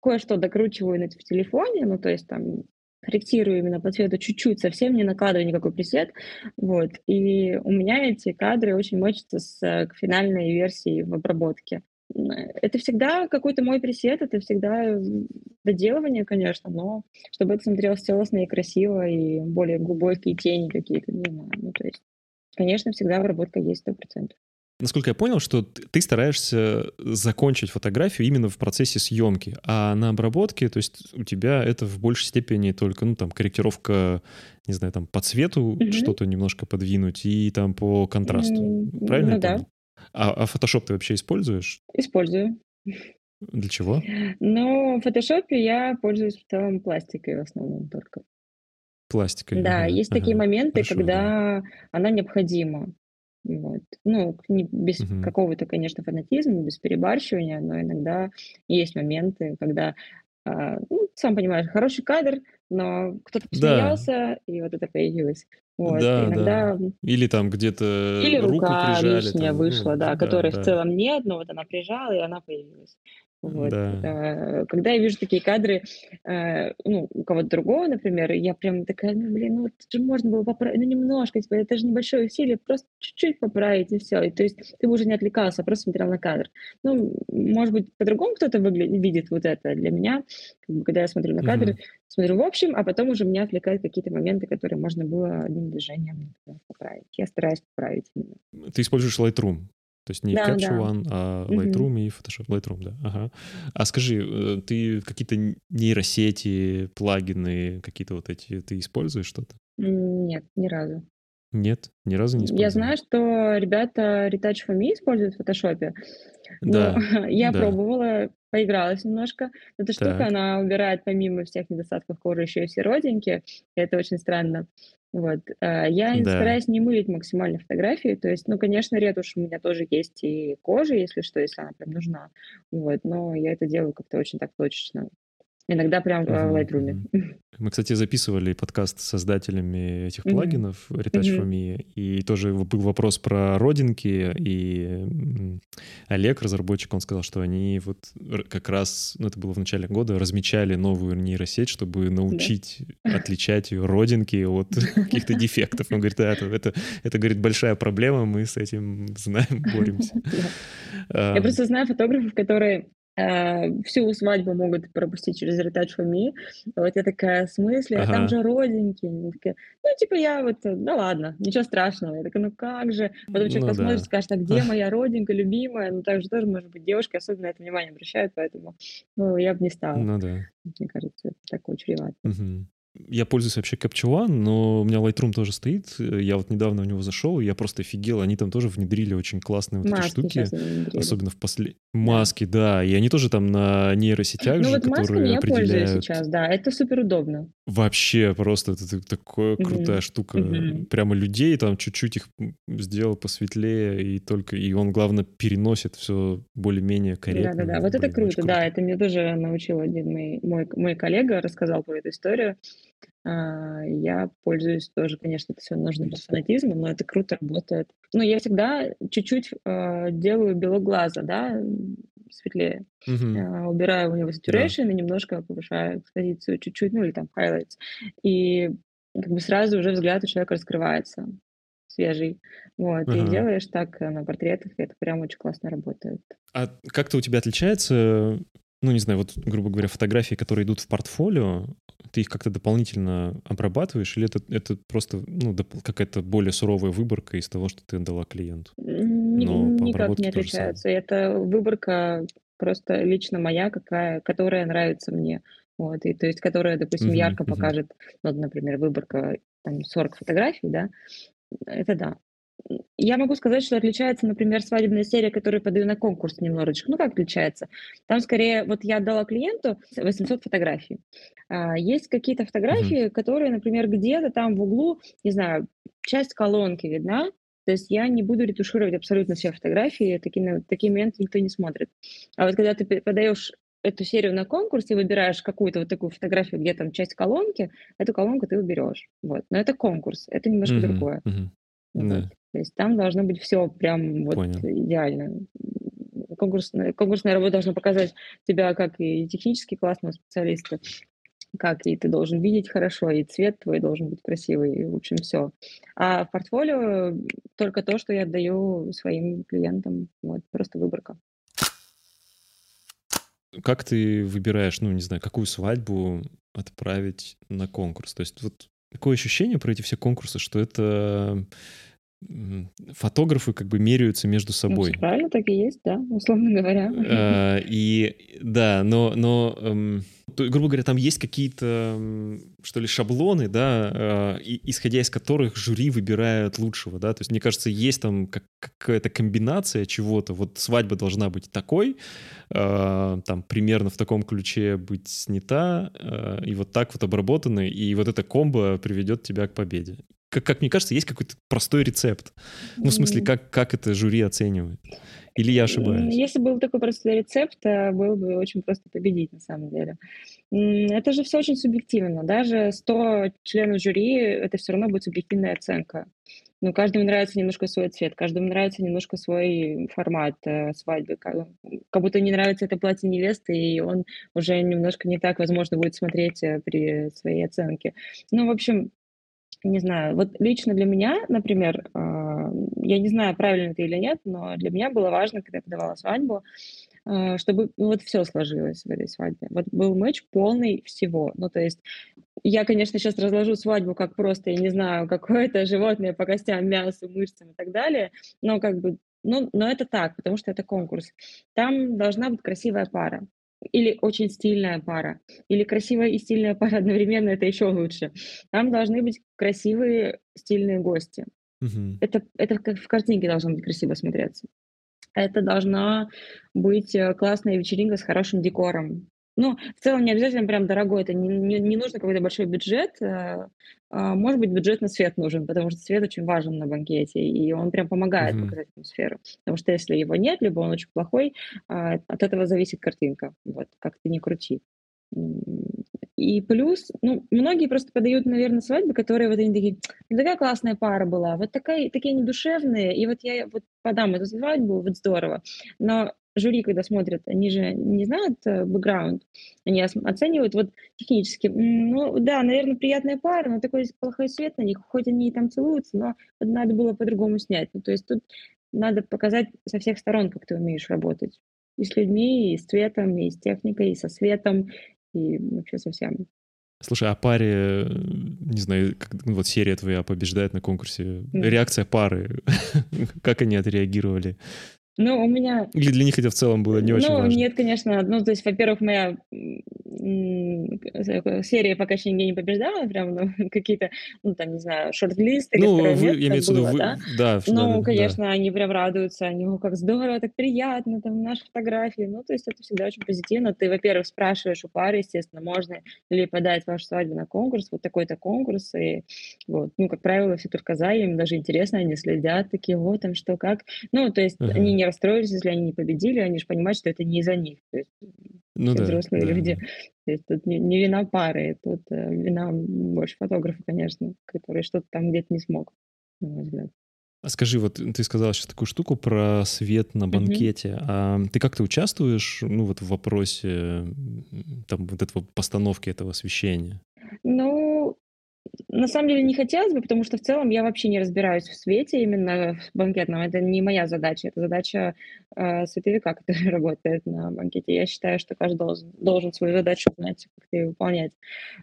кое-что докручиваю на, в телефоне, ну, то есть там корректирую именно по цвету чуть-чуть, совсем не накладываю никакой пресет, вот, и у меня эти кадры очень мочатся с э, финальной версии в обработке. Это всегда какой-то мой пресет, это всегда доделывание, конечно, но чтобы это смотрелось целостно и красиво, и более глубокие тени какие-то, не знаю, ну, то есть, конечно, всегда обработка есть сто процентов
насколько я понял, что ты стараешься закончить фотографию именно в процессе съемки, а на обработке, то есть у тебя это в большей степени только, ну, там, корректировка, не знаю, там, по цвету mm-hmm. что-то немножко подвинуть и там по контрасту. Mm-hmm. Правильно ну, да. А, а Photoshop ты вообще используешь?
Использую.
Для чего?
Ну, в Photoshop я пользуюсь в целом пластикой в основном только.
Пластикой.
Да, ага, есть ага, такие моменты, хорошо, когда да. она необходима. Вот. Ну, не, без угу. какого-то, конечно, фанатизма, без перебарщивания, но иногда есть моменты, когда, а, ну, сам понимаешь, хороший кадр, но кто-то посмеялся, да. и вот это появилось. Вот.
Да, иногда... да. Или там где-то Или руку рука прижали,
лишняя
там,
вышла, ну, да, да, которой да. в целом нет, но вот она прижала, и она появилась. Вот. Да. Э, когда я вижу такие кадры, э, ну, у кого-то другого, например, я прям такая, ну, блин, ну, это же можно было поправить, ну, немножко, типа, это же небольшое усилие, просто чуть-чуть поправить, и все. И, то есть ты бы уже не отвлекался, а просто смотрел на кадр. Ну, может быть, по-другому кто-то выглядит, видит вот это. Для меня, как бы, когда я смотрю на кадр, угу. смотрю в общем, а потом уже меня отвлекают какие-то моменты, которые можно было одним движением поправить. Я стараюсь поправить именно.
Ты используешь Lightroom? То есть не да, Capture да. One, а Lightroom угу. и Photoshop. Lightroom, да. Ага. А скажи, э, ты какие-то нейросети, плагины, какие-то вот эти, ты используешь что-то?
Нет, ни разу.
Нет, ни разу не использовал.
Я знаю, что ребята Retouch for Me используют в фотошопе.
Да,
Но я
да.
пробовала, поигралась немножко. Эта штука,
Так.
она убирает помимо всех недостатков кожи еще и все родинки. И это очень странно. Вот. э, Я
Да.
стараюсь не мылить максимально фотографии. То есть, ну, конечно, ретушь у меня тоже есть и кожа, если что, если она прям нужна. Вот. Но я это делаю как-то очень так точечно. Иногда прям в
Мгм,
Lightroom.
Мы, кстати, записывали подкаст с создателями этих плагинов Retouch for
Мгм.
Me, и тоже был вопрос про родинки, и Олег, разработчик, он сказал, что они вот как раз, ну это было в начале года, размечали новую нейросеть, чтобы научить отличать ее родинки от каких-то дефектов. Он говорит, да, это, это, это, говорит, большая проблема, мы с этим знаем, боремся.
Я просто знаю фотографов, которые всю свадьбу могут пропустить через for Me. Вот я такая, в смысле? А там
Ага.
же родинки. Они такие, ну, типа, я вот, э, да ладно, ничего страшного. Я такая, ну как же? Потом человек
Ну
посмотрит,
да.
скажет, а где моя родинка любимая? Ну, так же тоже, может быть, девушки особенно на это внимание обращают, поэтому, ну, я бы не стала.
Ну да.
Мне кажется, это такое чревато.
Мгм. Я пользуюсь вообще Capture One, но у меня Lightroom тоже стоит. Я вот недавно в него зашел, и я просто офигел. Они там тоже внедрили очень классные вот эти
Маски
штуки.
они внедрили.
Особенно в после... Маски, да. И они тоже там на нейросетях
Ну
же,
вот
которые
я пользуюсь
определяют...
сейчас, да, это супер удобно.
Вообще просто это, это такая
Мгм.
крутая штука.
Мгм.
Прямо людей там чуть-чуть их сделал посветлее, и только... И он, главное, переносит все более-менее корректно.
Да-да-да, вот это круто,
очень
да, это мне тоже научил один мой, мой, мой коллега, рассказал про эту историю. А, Я пользуюсь тоже, конечно, это все нужно без фанатизма, но это круто работает. Ну, я всегда чуть-чуть а, делаю белок глаза, да, светлее.
Мгм.
А, Убираю у него saturation и немножко повышаю экспозицию чуть-чуть, ну или там highlights. И как бы сразу уже взгляд у человека раскрывается свежий. Вот, и
Ага.
делаешь так э, на портретах, и это прям очень классно работает.
А как-то у тебя отличается, ну, не знаю, вот, грубо говоря, фотографии, которые идут в портфолио, ты их как-то дополнительно обрабатываешь, или это, это просто, ну, какая-то более суровая выборка из того, что ты отдала клиенту? Но по
Никак не отличаются. Это выборка просто лично моя, какая, которая нравится мне. Вот, и то есть, которая, допустим,
Мгм,
ярко
мгм.
покажет, вот, например, выборка там 40 фотографий, да, это да. Я могу сказать, что отличается, например, свадебная серия, которую подаю на конкурс немножечко. Ну, как отличается? Там скорее, вот я отдала клиенту 800 фотографий. А, Есть какие-то фотографии, которые, например, где-то там в углу, не знаю, часть колонки видна, то есть я не буду ретушировать абсолютно все фотографии, такие, такие моменты никто не смотрит. А вот когда ты подаешь эту серию на конкурс и выбираешь какую-то вот такую фотографию, где там часть колонки, эту колонку ты уберешь. Вот. Но это конкурс, это немножко
Мгм,
другое.
мгм.
Вот.
Да.
То есть там должно быть все прям вот
Понял.
идеально. Конкурсная, конкурсная работа должна показать тебя как и технически классного специалиста, как и ты должен видеть хорошо, и цвет твой должен быть красивый, и, в общем, все. А в портфолио только то, что я отдаю своим клиентам, вот, просто выборка.
Как ты выбираешь, ну, не знаю, какую свадьбу отправить на конкурс? То есть вот такое ощущение про эти все конкурсы, что это фотографы как бы меряются между
Ну,
собой.
всё правильно, так и есть, да, условно говоря.
Э, И да, но, но эм, то, грубо говоря, там есть какие-то, что ли, шаблоны, да, э, и- исходя из которых жюри выбирают лучшего, да, то есть, мне кажется, есть там как- какая-то комбинация чего-то, вот свадьба должна быть такой, э, там примерно в таком ключе быть снята, и вот так вот обработаны, и вот эта комбо приведет тебя к победе. Как, как мне кажется, есть какой-то простой рецепт. Ну, в смысле, как, как это жюри оценивает? Или я ошибаюсь?
Если был такой простой рецепт, э, было бы очень просто победить на самом деле. Это же все очень субъективно. Даже 100 членов жюри, это все равно будет субъективная оценка. Ну, каждому нравится немножко свой цвет, каждому нравится немножко свой формат э, свадьбы. Ка- Кому-то не нравится это платье невесты, и он уже немножко не так, возможно, будет смотреть э, при своей оценке. Ну, в общем, не знаю, вот лично для меня, например, а, я не знаю, правильно это или нет, но для меня было важно, когда я подавала свадьбу, а, чтобы ну, вот все сложилось в этой свадьбе. Вот был матч полный всего. Ну, то есть я, конечно, сейчас разложу свадьбу как просто, я не знаю, какое-то животное по костям, мясу, мышцам и так далее, но как бы, ну, но это так, потому что это конкурс. Там должна быть красивая пара. Или очень стильная пара. Или красивая и стильная пара одновременно, это еще лучше. Там должны быть красивые, стильные гости. Угу. Это, это как в картинке должно быть красиво смотреться. Это должна быть э, классная вечеринка с хорошим декором. Ну, в целом не обязательно прям дорогой, это не, не, не нужно какой-то большой бюджет. Э, а, может быть, бюджет на свет нужен, потому что свет очень важен на банкете, и он прям помогает mm-hmm. показать атмосферу. Потому что если его нет, либо он очень плохой, а, от этого зависит картинка. Вот, как ты не крути. И плюс, ну, многие просто подают, наверное, свадьбы, которые вот они такие, ну, такая классная пара была, вот такая, такие недушевные, и вот я вот подам эту свадьбу, вот здорово. Но жюри, когда смотрят, они же не знают э, бэкграунд, они оценивают вот технически. Ну, да, наверное, приятная пара, но такой плохой свет на них, хоть они и там целуются, но надо было по-другому снять. Ну, то есть тут надо показать со всех сторон, как ты умеешь работать. И с людьми, и с цветом, и с техникой, и со светом, и вообще со всем.
Слушай, а паре, не знаю, как, ну, вот серия твоя побеждает на конкурсе. Mm. Реакция пары, как они отреагировали?
Ну, у меня...
Или для них это в целом было не очень ну, важно?
Ну, нет, конечно. Ну, то есть, во-первых, моя серия пока еще нигде не побеждала, прям, ну, какие-то, ну, там, не знаю, шорт-листы,
ну, вы, нет, я имею в виду, вы, да? Да,
ну,
да,
конечно,
да.
они прям радуются, они, о, как здорово, так приятно, там, наши фотографии, ну, то есть это всегда очень позитивно. Ты, во-первых, спрашиваешь у пары, естественно, можно ли подать вашу свадьбу на конкурс, вот такой-то конкурс, и вот, ну, как правило, все только за, им даже интересно, они следят, такие, о, там, что, как, ну, то есть uh-huh. они не расстроились, если они не победили, они же понимают, что это не из-за них, то есть ну, да, взрослые да. люди. То есть тут не, не вина пары, тут э, вина больше фотографа, конечно, который что-то там где-то не смог, на мой взгляд.
А скажи, вот ты сказала сейчас такую штуку про свет на банкете. Mm-hmm. А ты как-то участвуешь, ну вот в вопросе там вот этого постановки этого освещения?
Ну, на самом деле не хотелось бы, потому что в целом я вообще не разбираюсь в свете именно в банкетном. Это не моя задача, это задача э, световика, который работает на банкете. Я считаю, что каждый должен, должен свою задачу знать, как ее выполнять.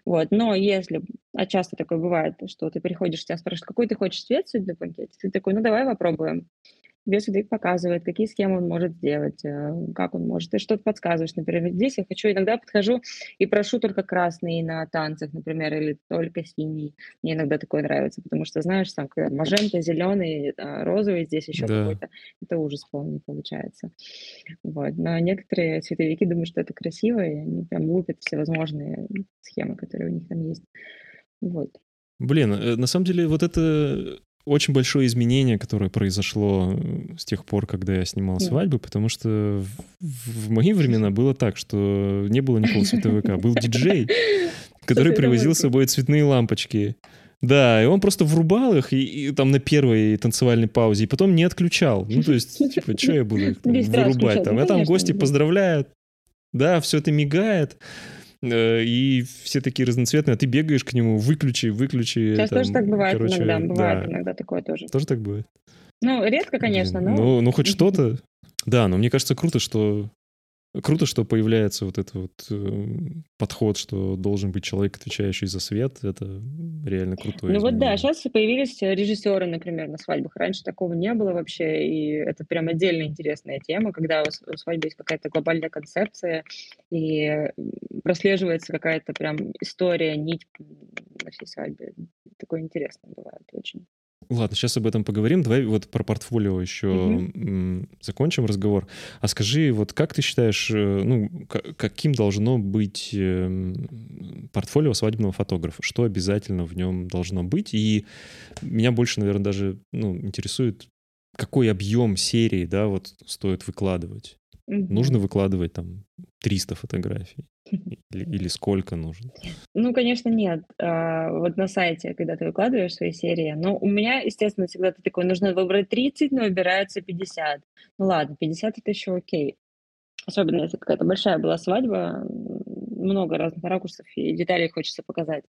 Вот. Но если, а часто такое бывает, что ты приходишь, тебя спрашивают, какой ты хочешь цвет сегодня на банкете, ты такой, ну давай попробуем тебе судовик показывает, какие схемы он может сделать, э, как он может. Ты что-то подсказываешь. Например, здесь я хочу, иногда подхожу и прошу только красный на танцах, например, или только синий. Мне иногда такое нравится, потому что, знаешь, там мажента, зеленый, а, розовый, здесь еще да. какой-то. Это ужас полный получается. Вот. Но некоторые цветовики думают, что это красиво, и они прям лупят всевозможные схемы, которые у них там есть. Вот.
Блин, э, на самом деле вот это очень большое изменение, которое произошло э, с тех пор, когда я снимал свадьбы, потому что в, в мои времена было так, что не было никакого световика, был диджей, который привозил с собой цветные лампочки. Да, и он просто врубал их и, и там на первой танцевальной паузе, и потом не отключал. Ну, то есть, типа, что я буду их там, вырубать? Там, а там гости поздравляют, да, все это мигает. Э, и все такие разноцветные, а ты бегаешь к нему, выключи, выключи.
Сейчас там, тоже так бывает короче, иногда, бывает да. иногда такое тоже.
Тоже так бывает?
Ну, редко, конечно, но...
Ну, ну хоть что-то. Да, но мне кажется круто, что Круто, что появляется вот этот вот э, подход, что должен быть человек, отвечающий за свет. Это реально круто.
Ну вот да, сейчас появились режиссеры, например, на свадьбах. Раньше такого не было вообще, и это прям отдельно интересная тема, когда у свадьбы есть какая-то глобальная концепция, и прослеживается какая-то прям история, нить на всей свадьбе. Такое интересное бывает очень.
Ладно, сейчас об этом поговорим. Давай вот про портфолио еще угу. закончим разговор. А скажи, вот как ты считаешь, э, ну, каким должно быть эм, портфолио свадебного фотографа? Что обязательно в нем должно быть? И меня больше, наверное, даже ну, интересует, какой объем серии, да, вот стоит выкладывать. Угу. Нужно выкладывать там 300 фотографий? Или, или сколько нужно?
Ну, конечно, нет. А, вот на сайте, когда ты выкладываешь свои серии, но у меня, естественно, всегда ты такой, нужно выбрать 30, но выбирается 50. Ну ладно, 50 это еще окей. Особенно, если какая-то большая была свадьба, много разных ракурсов и деталей хочется показать.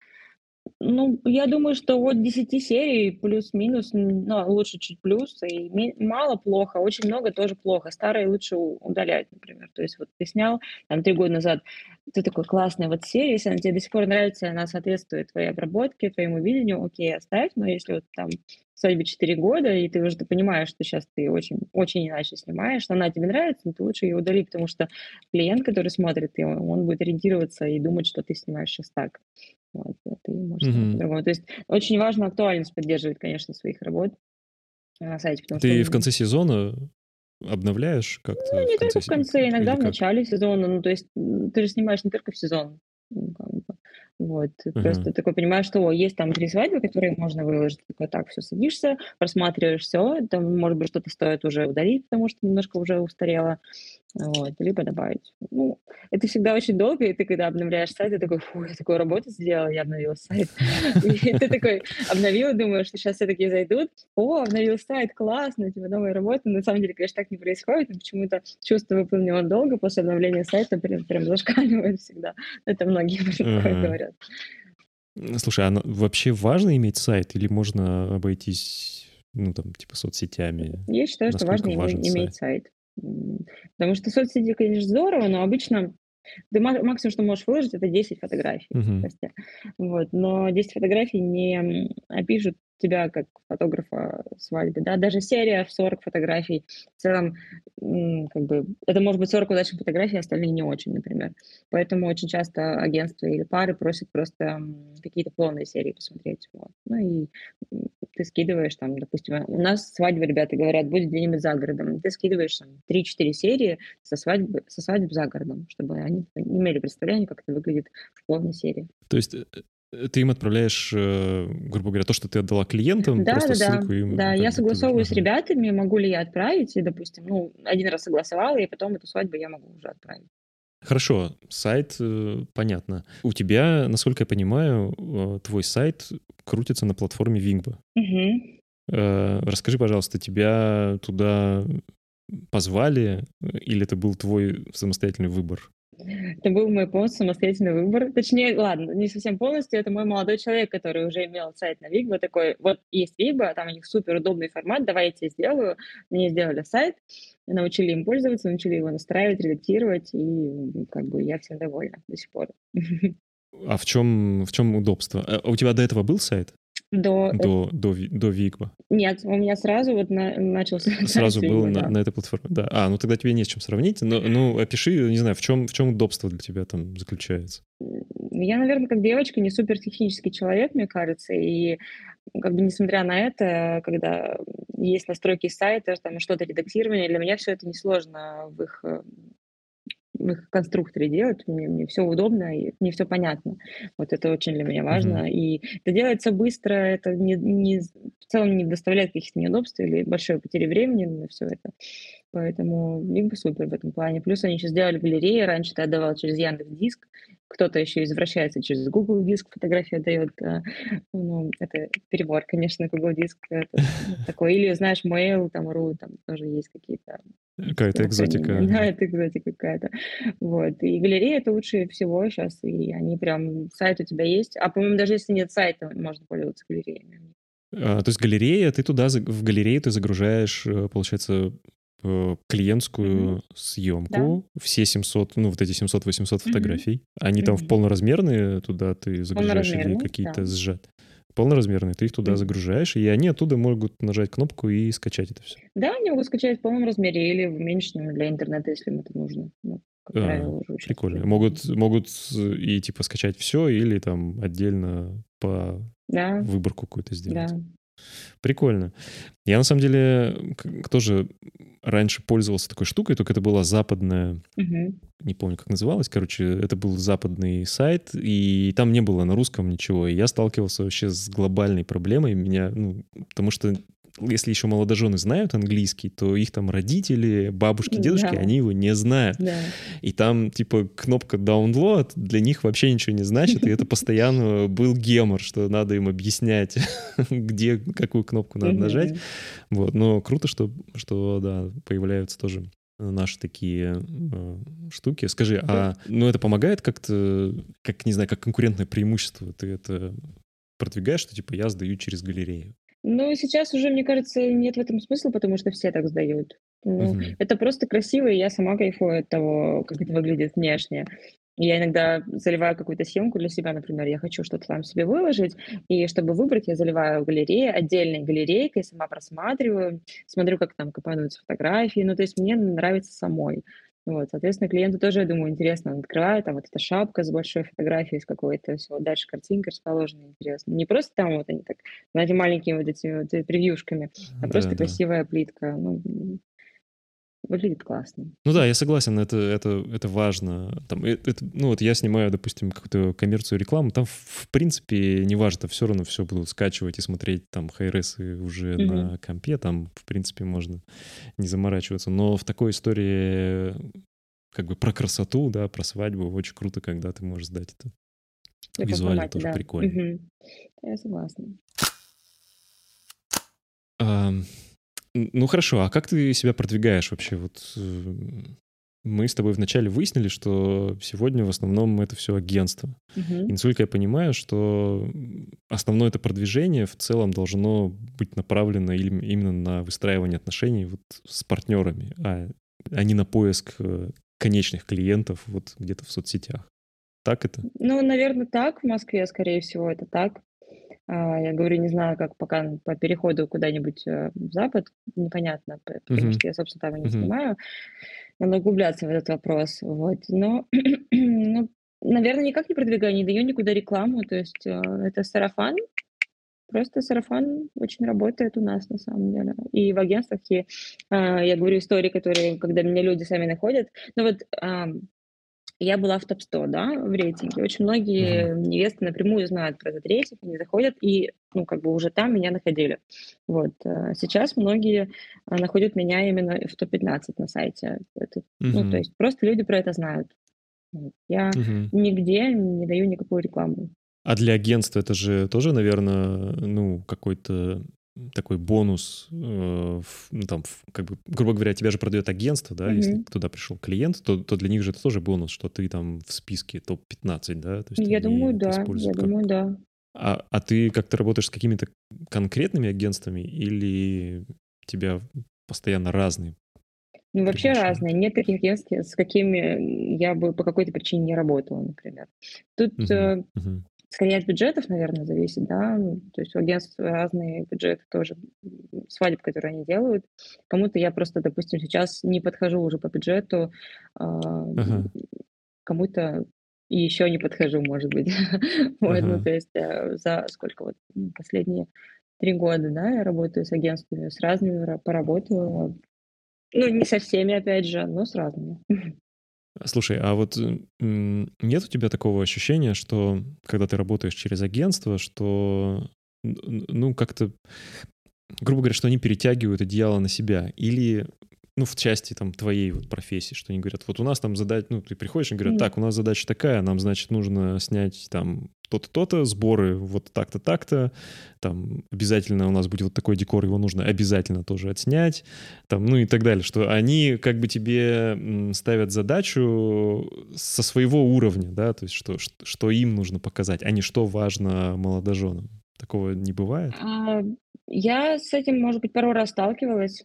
Ну, я думаю, что вот 10 серий плюс-минус, ну, лучше чуть плюс, и мало плохо, очень много тоже плохо. Старые лучше удалять, например. То есть вот ты снял там три года назад, ты такой классная вот серия, если она тебе до сих пор нравится, она соответствует твоей обработке, твоему видению, окей, оставь, но если вот там свадьбе 4 года, и ты уже ты понимаешь, что сейчас ты очень, очень иначе снимаешь, она тебе нравится, но ты лучше ее удали, потому что клиент, который смотрит, он будет ориентироваться и думать, что ты снимаешь сейчас так. Вот, ты можешь mm-hmm. по-другому. То есть очень важно актуальность поддерживать, конечно, своих работ. на сайте.
Ты что... в конце сезона обновляешь как-то?
Ну, не в только в конце, иногда в начале сезона. Ну, то есть ты же снимаешь не только в сезон. Как бы. Вот, uh-huh. просто такой понимаешь, что о, есть там три свадьбы, которые можно выложить. Такой, так, все, садишься, просматриваешь все, там, может быть, что-то стоит уже удалить, потому что немножко уже устарело вот, либо добавить. Ну, это всегда очень долго, и ты, когда обновляешь сайт, ты такой, фу, я такую работу сделала, я обновила сайт. И ты такой обновил, думаешь, что сейчас все таки зайдут, о, обновил сайт, классно, типа новая работа. На самом деле, конечно, так не происходит, почему-то чувство выполненного долго после обновления сайта прям, прям зашкаливает всегда. Это многие говорят.
Слушай, а вообще важно иметь сайт или можно обойтись, ну, там, типа, соцсетями?
Я считаю, что важно иметь сайт. Потому что соцсети, конечно, здорово, но обычно ты максимум, что можешь выложить, это 10 фотографий. Uh-huh. Вот. Но 10 фотографий не опишут тебя как фотографа свадьбы, да, даже серия в 40 фотографий, в целом, как бы, это может быть 40 удачных фотографий, а остальные не очень, например. Поэтому очень часто агентства или пары просят просто какие-то полные серии посмотреть. Вот. Ну и ты скидываешь там, допустим, у нас свадьба, ребята говорят, будет где-нибудь за городом. Ты скидываешь там 3-4 серии со свадьбы, со свадьбы за городом, чтобы они имели представление, как это выглядит в полной серии.
То есть Э, ты им отправляешь, э, грубо говоря, то, что ты отдала клиентам,
да,
просто
да,
ссылку им.
Да, я согласовываю с ребятами, могу ли я отправить, и, допустим, ну, один раз согласовала, и потом эту свадьбу я могу уже отправить.
Хорошо, сайт, э, понятно. У тебя, насколько я понимаю, твой сайт крутится на платформе Wingba.
Угу.
Расскажи, пожалуйста, тебя туда позвали, или это был твой самостоятельный выбор?
Это был мой полностью самостоятельный выбор. Точнее, ладно, не совсем полностью. Это мой молодой человек, который уже имел сайт на Вигба. Такой, вот есть Вигба, там у них супер удобный формат, давай я сделаю. Мне сделали сайт, научили им пользоваться, научили его настраивать, редактировать, и как бы я всем довольна до сих пор.
А в чем, в чем удобство? А у тебя до этого был сайт?
До,
до, до, до Вигма?
Нет, у меня сразу вот на, начался.
Сразу был на, да. на этой платформе, да. А, ну тогда тебе не с чем сравнить. Но, ну, опиши, не знаю, в чем, в чем удобство для тебя там заключается?
Я, наверное, как девочка не супер технический человек, мне кажется, и как бы несмотря на это, когда есть настройки сайта, там что-то редактирование, для меня все это несложно в их в их конструкторе делать, мне, мне все удобно, и мне все понятно. Вот это очень для меня важно. Mm-hmm. И это делается быстро, это не, не, в целом не доставляет каких-то неудобств или большой потери времени на все это. Поэтому либо супер в этом плане. Плюс они сейчас сделали галереи, раньше ты отдавал через Яндекс Диск, кто-то еще извращается через Google Диск, фотографию дает. Ну, это перебор, конечно, Google Диск. такой. Или, знаешь, Mail, там, ру, там тоже есть какие-то
Какая-то экзотика.
Да, это экзотика какая-то. Вот. И галерея это лучше всего сейчас, и они прям, сайт у тебя есть. А, по-моему, даже если нет сайта, можно пользоваться галереями.
А, то есть галерея, ты туда, в галерею ты загружаешь, э, получается, э, клиентскую mm-hmm. съемку, да. все 700, ну, вот эти 700-800 фотографий. Mm-hmm. Они mm-hmm. там в полноразмерные туда ты загружаешь или какие-то да. сжат? полноразмерные, ты их туда mm-hmm. загружаешь, и они оттуда могут нажать кнопку и скачать это все.
Да, они могут скачать в полном размере или в уменьшенном для интернета, если им это нужно. Ну,
как а, правило, уже прикольно. Могут, могут и типа скачать все или там отдельно по да. выборку какую-то сделать. Да. Прикольно. Я на самом деле тоже раньше пользовался такой штукой, только это была западная,
угу.
не помню, как называлась, короче, это был западный сайт, и там не было на русском ничего. И я сталкивался вообще с глобальной проблемой меня, ну, потому что если еще молодожены знают английский, то их там родители, бабушки, дедушки, да. они его не знают.
Да.
И там, типа, кнопка download для них вообще ничего не значит, и это постоянно был гемор, что надо им объяснять, где, какую кнопку надо нажать. Вот, но круто, что, что, да, появляются тоже наши такие э, штуки. Скажи, а ну это помогает как-то, как не знаю, как конкурентное преимущество? Ты это продвигаешь, что типа я сдаю через галерею?
Ну, сейчас уже, мне кажется, нет в этом смысла, потому что все так сдают. Ну, угу. Это просто красиво, и я сама кайфую от того, как это выглядит внешне. Я иногда заливаю какую-то съемку для себя, например, я хочу что-то там себе выложить, и чтобы выбрать, я заливаю в галерее, отдельной галерейкой, сама просматриваю, смотрю, как там компонуются фотографии. Ну, то есть мне нравится самой. Вот, соответственно, клиенту тоже, я думаю, интересно. Он открывает, там вот эта шапка с большой фотографией, с какой-то, все, дальше картинка расположена, интересно. Не просто там вот они так, знаете, маленькими вот этими вот превьюшками, а
Да,
просто
да.
красивая плитка. Ну, выглядит классно.
Ну да, я согласен, это, это, это важно. Там, э- это, ну вот я снимаю, допустим, какую-то коммерцию рекламу, там в, принципе не важно, все равно все будут скачивать и смотреть там хайресы уже
Мгм.
на компе, там в принципе можно не заморачиваться. Но в такой истории как бы про красоту, да, про свадьбу очень круто, когда ты можешь сдать это.
Таком
Визуально
формате,
тоже
да.
прикольно.
Мгм. Я согласна.
Н- ну хорошо, а как ты себя продвигаешь вообще? Вот э, мы с тобой вначале выяснили, что сегодня в основном это все агентство. И
Мгм.
насколько я понимаю, что основное это продвижение в целом должно быть направлено им- именно на выстраивание отношений вот с партнерами, а, а не на поиск э, конечных клиентов вот где-то в соцсетях. Так это?
Ну, наверное, так. В Москве, скорее всего, это так. А, Я говорю, не знаю, как пока по переходу куда-нибудь э, в Запад, непонятно, потому
Мгм.
что я, собственно, там и не
Мгм.
снимаю. Надо углубляться в этот вопрос. Вот. Но, ну, наверное, никак не продвигаю, не даю никуда рекламу. То есть э, это сарафан. Просто сарафан очень работает у нас на самом деле. И в агентствах, и а, я говорю истории, которые, когда меня люди сами находят. Ну вот я была в топ-100, да, в рейтинге. Очень многие невесты напрямую знают про этот рейтинг, они заходят и, ну, как бы уже там меня находили. Вот. э, Сейчас многие а, находят меня именно в топ-15 на сайте. Это, ну,
Мгм.
то есть просто люди про это знают. Я
Мгм.
нигде не даю никакую рекламу.
А для агентства это же тоже, наверное, ну, какой-то такой бонус, э, в- ну, там, в- как бы, грубо говоря, тебя же продает агентство, да, если
Мгм.
туда пришел клиент, то, то для них же это тоже бонус, что ты там в списке топ-15, да? То есть
Я думаю, да, я
как-
думаю, да.
А, а ты как-то работаешь с какими-то конкретными агентствами или тебя постоянно разные?
Ну, вообще
Приглашают.
разные. Нет таких агентств, с какими я бы по какой-то причине не работала, например. Тут э,
мгм.
Скорее от бюджетов, наверное, зависит, да. То есть у агентств разные бюджеты тоже, свадеб, которые они делают. Кому-то я просто, допустим, сейчас не подхожу уже по бюджету, а,
Ага.
кому-то и еще не подхожу, может быть. Вот, ну, то есть э, за сколько вот последние три года, да, я работаю с агентствами, с разными ра- поработала. Ну, не со всеми, опять же, но с разными.
Слушай, а вот нет у тебя такого ощущения, что когда ты работаешь через агентство, что ну как-то, грубо говоря, что они перетягивают одеяло на себя? Или ну, в части там твоей вот профессии, что они говорят, вот у нас там задача, ну, ты приходишь и говорят, так, у нас задача такая, нам, значит, нужно снять там то-то, то-то, сборы вот так-то, так-то, там обязательно у нас будет вот такой декор, его нужно обязательно тоже отснять, там, ну и так далее, что они как бы тебе ставят задачу со своего уровня, да, то есть что, что, что им нужно показать, а не что важно молодоженам. Такого не бывает?
А, Я с этим, может быть, пару раз сталкивалась,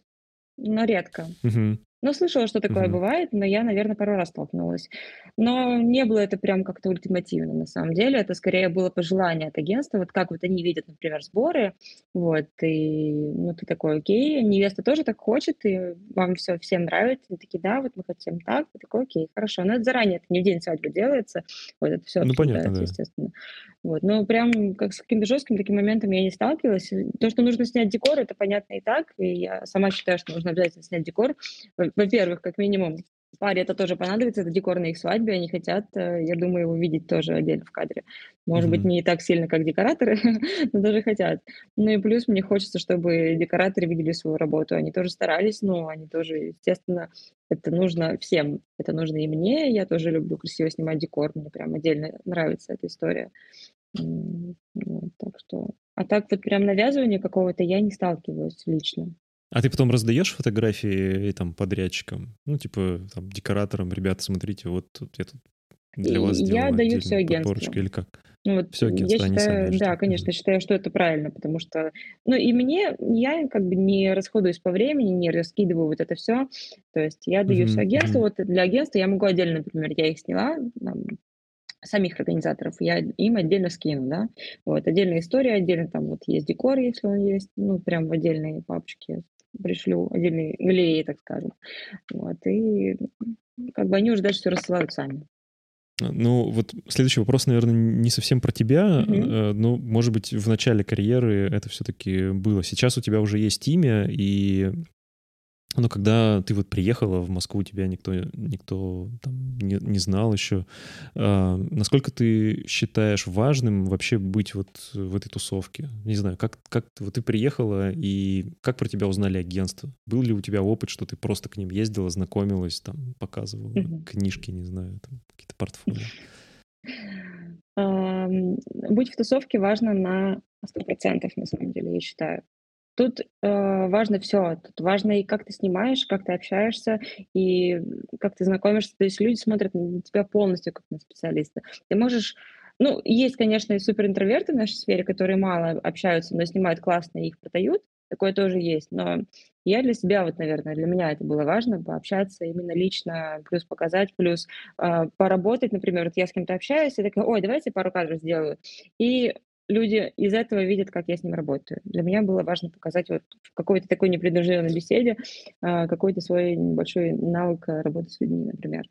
но редко.
Мгм.
Ну, слышала, что такое
Мгм.
бывает, но я, наверное, пару раз столкнулась. Но не было это прям как-то ультимативно, на самом деле. Это скорее было пожелание от агентства. Вот как вот они видят, например, сборы, вот, и, ну, ты такой, окей, невеста тоже так хочет, и вам все всем нравится. Они такие, да, вот мы хотим так. Ты такой, окей, хорошо. Но это заранее, это не в день свадьбы делается. Вот это все
Ну, понятно, да.
естественно. Вот, но прям как с каким-то жестким таким моментом я не сталкивалась. То, что нужно снять декор, это понятно и так. И я сама считаю, что нужно обязательно снять декор. Во- Во-первых, как минимум, паре это тоже понадобится, это декор на их свадьбе, они хотят, э, я думаю, его видеть тоже отдельно в кадре. Может быть,
Мгм.
не так сильно, как декораторы, но тоже хотят. Ну и плюс мне хочется, чтобы декораторы видели свою работу. Они тоже старались, но они тоже, естественно, это нужно всем. Это нужно и мне. Я тоже люблю красиво снимать декор. Мне прям отдельно нравится эта история. Вот, так что... А так вот прям навязывания какого-то я не сталкиваюсь лично.
А ты потом раздаешь фотографии там подрядчикам, ну типа там декораторам, ребята, смотрите, вот тут я тут для вас
И
сделал
я даю
подборочку
агентству.
или как?
Ну вот
Всё
я
агентство, сами
считаю,
уже
да, конечно, я считаю, что это правильно, потому что, ну и мне, я как бы не расходуюсь по времени, не раскидываю вот это все, то есть я даю все
Мгм,
агентству, вот для агентства я могу отдельно, например, я их сняла, там, самих организаторов, я им отдельно скину, да, вот, отдельная история, отдельно там вот есть декор, если он есть, ну, прям в отдельные папочки пришлю, отдельные галереи, так скажем, вот, и как бы они уже дальше все рассылают сами.
Ну, вот следующий вопрос, наверное, не совсем про тебя, mm-hmm. но, может быть, в начале карьеры это все-таки было. Сейчас у тебя уже есть имя, и но когда ты вот приехала в Москву, тебя никто, никто там не, не знал еще. А, насколько ты считаешь важным вообще быть вот в этой тусовке? Не знаю, как, как вот ты приехала и как про тебя узнали агентство? Был ли у тебя опыт, что ты просто к ним ездила, знакомилась, там, показывала mm-hmm. книжки, не знаю, там, какие-то портфолио?
Быть в тусовке важно на 100%, на самом деле, я считаю. Тут э, важно все. Тут важно и как ты снимаешь, как ты общаешься, и как ты знакомишься. То есть люди смотрят на тебя полностью как на специалиста. Ты можешь... Ну, есть, конечно, и суперинтроверты в нашей сфере, которые мало общаются, но снимают классно и их продают. Такое тоже есть. Но я для себя, вот, наверное, для меня это было важно, пообщаться именно лично, плюс показать, плюс э, поработать, например, вот я с кем-то общаюсь, и такая, ой, давайте пару кадров сделаю. И люди из этого видят, как я с ним работаю. Для меня было важно показать вот в какой-то такой непринужденной беседе э, какой-то свой небольшой навык работы с людьми, например.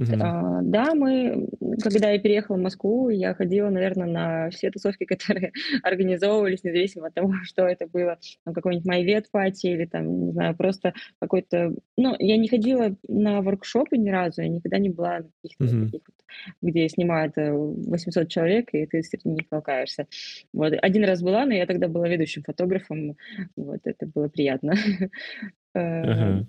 Uh-huh. А, да, мы, когда я переехала в Москву, я ходила, наверное, на все тусовки, которые организовывались, независимо от того, что это было, там, какой-нибудь майвет пати или там, не знаю, просто какой-то... Ну, я не ходила на воркшопы ни разу, я никогда не была на каких-то uh-huh. таких вот, где снимают 800 человек, и ты среди них толкаешься. Вот. Один раз была, но я тогда была ведущим фотографом, вот, это было приятно. Uh-huh.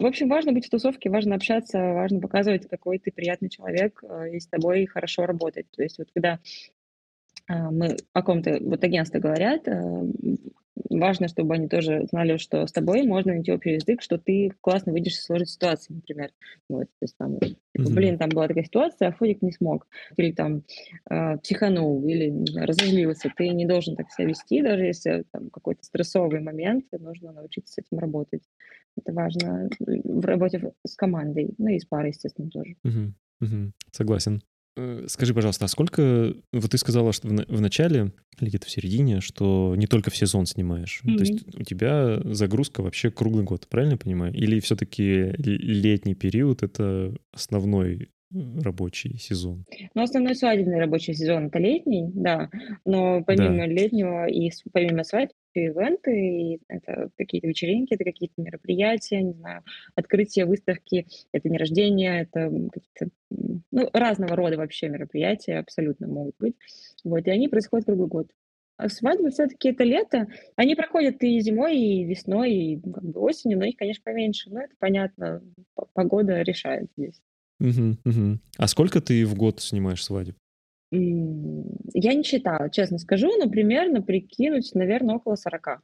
В общем, важно быть в тусовке, важно общаться, важно показывать, какой ты приятный человек, э, и с тобой хорошо работать. То есть вот когда мы о ком-то, вот агентство говорят, э, важно, чтобы они тоже знали, что с тобой можно найти общий язык, что ты классно выйдешь из сложной ситуации, например. Вот, то есть там, типа, блин, там была такая ситуация, а Фодик не смог. Или там э, психанул, или не знаю, разозлился. Ты не должен так себя вести, даже если там какой-то стрессовый момент, нужно научиться с этим работать. Это важно в работе с командой, ну и с парой, естественно, тоже.
Угу, угу. Согласен. Э, скажи, пожалуйста, а сколько... Вот ты сказала, что в, начале или где-то в середине, что не только в сезон снимаешь. Mm-hmm. То есть у тебя загрузка вообще круглый год, правильно я понимаю? Или все-таки летний период — это основной рабочий сезон?
Ну, основной свадебный рабочий сезон — это летний, да. Но помимо да. летнего и помимо свадьбы ивенты, и это какие-то вечеринки, это какие-то мероприятия, не знаю, открытие выставки, это не рождение, это какие-то, ну, разного рода вообще мероприятия абсолютно могут быть. Вот, и они происходят круглый год. А свадьбы все-таки это лето. Они проходят и зимой, и весной, и как бы осенью, но их, конечно, поменьше. Но это понятно, погода решает здесь.
Угу, угу. А сколько ты в год снимаешь свадеб?
Я не считала, честно скажу, но примерно прикинуть, наверное, около 40.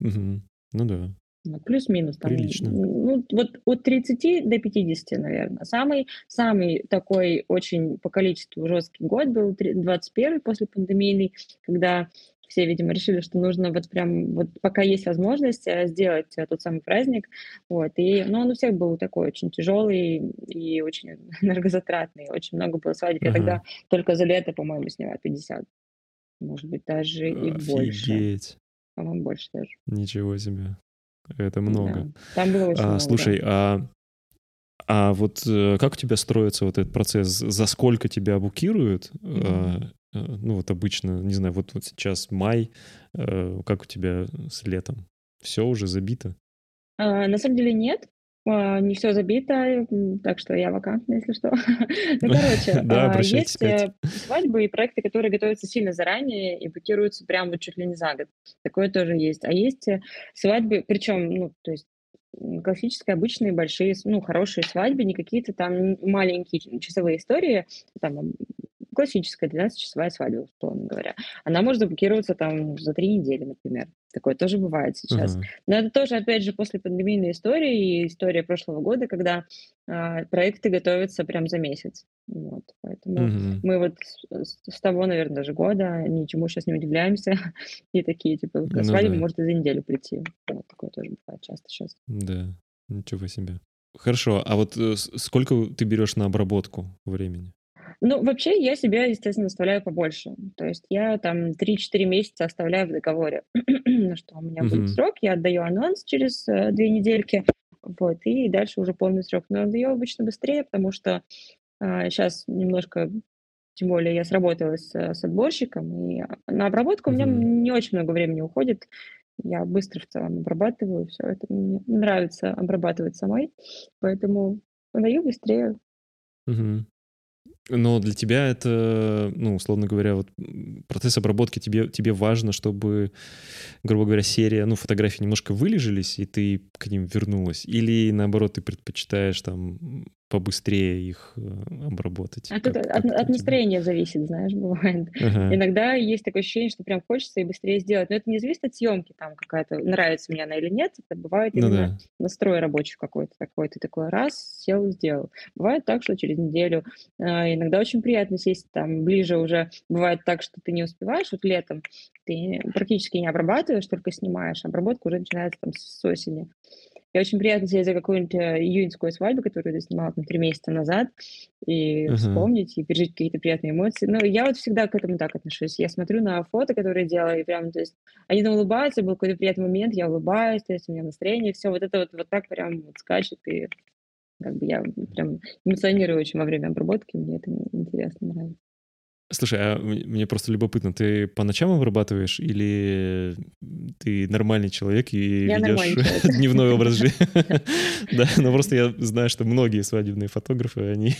Угу. Ну да.
Ну, плюс-минус.
Там, Прилично.
Ну, вот от 30 до 50, наверное. Самый, самый такой очень по количеству жесткий год был 21 после пандемийный, когда все, видимо, решили, что нужно вот прям, вот пока есть возможность э, сделать э, тот самый праздник, вот, и, ну, он у всех был такой очень тяжелый и очень энергозатратный, очень много было свадеб, я тогда только за лето, по-моему, сняла 50, может быть, даже и больше.
Офигеть.
По-моему, больше даже.
Ничего себе. Это много.
Да. Там было очень
а,
много.
Слушай, а а вот э, как у тебя строится вот этот процесс? За сколько тебя букируют? Mm-hmm. Э, ну вот обычно, не знаю, вот, вот сейчас май, э, как у тебя с летом? Все уже забито?
А, на самом деле нет, а, не все забито, так что я вакантна, если что. Ну, короче,
да, а,
есть э, свадьбы и проекты, которые готовятся сильно заранее и букируются прямо вот чуть ли не за год. Такое тоже есть. А есть свадьбы, причем, ну, то есть классические, обычные, большие, ну, хорошие свадьбы, не какие-то там маленькие часовые истории, там классическая 12-часовая свадьба, условно говоря. Она может заблокироваться там за три недели, например. Такое тоже бывает сейчас. Uh-huh. Но это тоже, опять же, после пандемийной истории и история прошлого года, когда э, проекты готовятся прям за месяц. Вот, поэтому uh-huh. мы вот с, с того, наверное, даже года ничему сейчас не удивляемся. и такие, типа, ну, свадьба да. может и за неделю прийти. Вот, такое тоже бывает часто сейчас.
Да, ничего себе. Хорошо, а вот э, сколько ты берешь на обработку времени?
Ну, вообще, я себя, естественно, оставляю побольше. То есть я там 3-4 месяца оставляю в договоре, что у меня будет срок, я отдаю анонс через э, две недельки, Вот, и дальше уже полный срок. Но я обычно быстрее, потому что а, сейчас немножко, тем более я сработалась с, с отборщиком, и на обработку у меня не очень много времени уходит. Я быстро в целом обрабатываю все это. Мне нравится обрабатывать самой, поэтому подаю быстрее.
Угу. Но для тебя это, ну, условно говоря, вот процесс обработки тебе, тебе важно, чтобы, грубо говоря, серия, ну, фотографии немножко вылежались, и ты к ним вернулась? Или, наоборот, ты предпочитаешь там побыстрее их э, обработать?
А как, от, как от настроения зависит, знаешь, бывает. Ага. Иногда есть такое ощущение, что прям хочется и быстрее сделать. Но это не зависит от съемки, там какая-то, нравится мне она или нет. Это бывает ну, именно да. настрой рабочий какой-то такой. Ты такой раз, сел, сделал. Бывает так, что через неделю. А, иногда очень приятно сесть там ближе уже. Бывает так, что ты не успеваешь. Вот летом ты практически не обрабатываешь, только снимаешь. Обработка уже начинается там с осени. И очень приятно сидеть за какую-нибудь э, июньскую свадьбу, которую ты снимала там три месяца назад, и uh-huh. вспомнить, и пережить какие-то приятные эмоции. Но я вот всегда к этому так отношусь. Я смотрю на фото, которые делаю, и прям, то есть, они там улыбаются, был какой-то приятный момент, я улыбаюсь, то есть у меня настроение, все, вот это вот, вот так прям вот скачет, и как бы я прям эмоционирую очень во время обработки, мне это интересно, нравится.
Слушай, а мне просто любопытно, ты по ночам обрабатываешь или ты нормальный человек и я ведешь дневной образ жизни? Да, но просто я знаю, что многие свадебные фотографы, они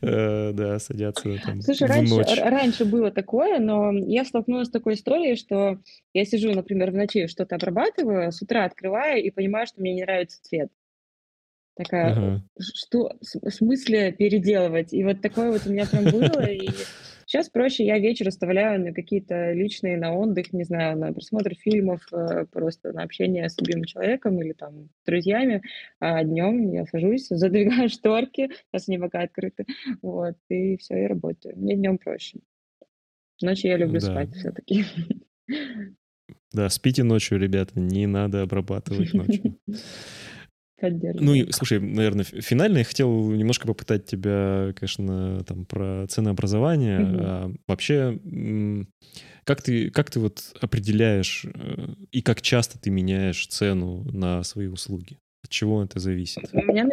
э, да, садятся там
Слушай, раньше, раньше было такое, но я столкнулась с такой историей, что я сижу, например, в ночи что-то обрабатываю, с утра открываю и понимаю, что мне не нравится цвет. Такая, ага. что в смысле переделывать? И вот такое вот у меня прям было, и Сейчас проще, я вечер оставляю на какие-то личные, на отдых, не знаю, на просмотр фильмов, э, просто на общение с любимым человеком или там с друзьями, а днем я сажусь, задвигаю шторки, сейчас они пока открыты, вот, и все, и работаю. Мне днем проще. Ночью я люблю да. спать все-таки.
Да, спите ночью, ребята, не надо обрабатывать ночью. Ну, и, слушай, наверное, финально я хотел немножко попытать тебя, конечно, там про ценообразование. Угу. А, вообще, как ты, как ты вот определяешь э, и как часто ты меняешь цену на свои услуги? От чего это зависит?
У меня,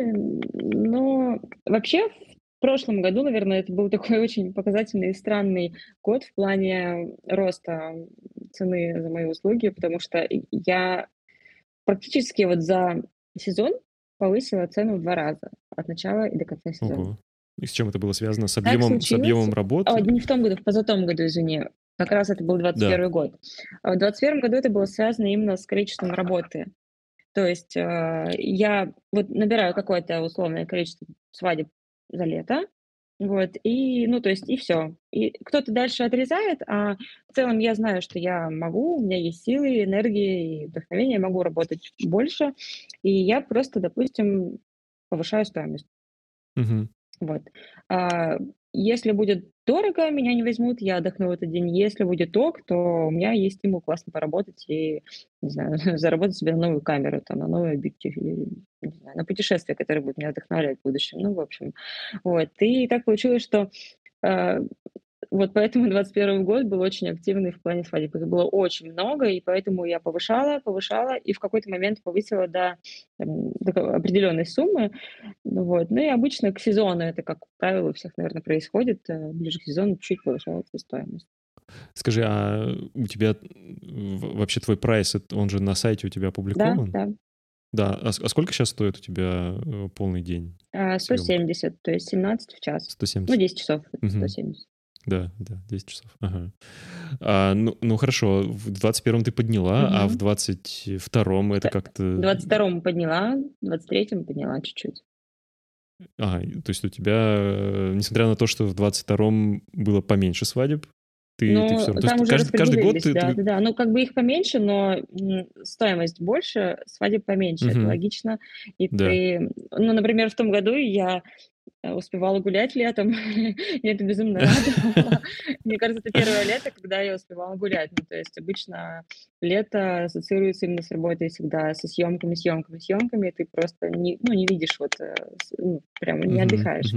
ну, вообще в прошлом году, наверное, это был такой очень показательный и странный год в плане роста цены за мои услуги, потому что я практически вот за сезон повысила цену в два раза от начала и до конца сезона. Ого.
И с чем это было связано? С объемом, с объемом работы?
О, не в том году, в позатом году, извини. Как раз это был 21 да. год. А в 21 году это было связано именно с количеством работы. То есть э, я вот набираю какое-то условное количество свадеб за лето, вот, и, ну, то есть, и все. И кто-то дальше отрезает, а в целом я знаю, что я могу, у меня есть силы, энергии и вдохновение, я могу работать больше, и я просто, допустим, повышаю стоимость.
Угу.
Вот. А, если будет дорого, меня не возьмут, я отдохну в этот день. Если будет ок, то у меня есть стимул классно поработать и, не знаю, заработать себе на новую камеру, там, на новый объектив или, не знаю, на путешествие, которое будет меня вдохновлять в будущем. Ну, в общем, вот. И так получилось, что э, вот поэтому 21 год был очень активный в плане свадеб. Их было очень много, и поэтому я повышала, повышала, и в какой-то момент повысила до, там, до определенной суммы. Вот. Ну и обычно к сезону это, как правило, у всех, наверное, происходит. Э, ближе к сезону чуть повышается стоимость.
Скажи, а у тебя вообще твой прайс, он же на сайте у тебя опубликован?
Да, да.
Да, а, а сколько сейчас стоит у тебя э, полный день?
170, съемок? то есть 17 в час.
170.
Ну, 10 часов, угу. 170.
Да, да, 10 часов. Ага. А, ну, ну хорошо, в 21-м ты подняла, угу. а в 22-м это как-то...
В 22-м подняла, в 23-м подняла чуть-чуть.
Ага, то есть у тебя, э, несмотря на то, что в 22-м было поменьше свадеб, ты,
ну,
ты все равно...
Там то уже каждый, каждый год ты, да, ты... да, да. Ну, как бы их поменьше, но стоимость больше, свадеб поменьше, угу. это логично. И да. ты... Ну, например, в том году я Э, успевала гулять летом. я это безумно радовало. Мне кажется, это первое лето, когда я успевала гулять. Ну, то есть обычно лето ассоциируется именно с работой всегда, со съемками, съемками, съемками. И ты просто не, ну, не видишь, вот, э, ну, прям не отдыхаешь.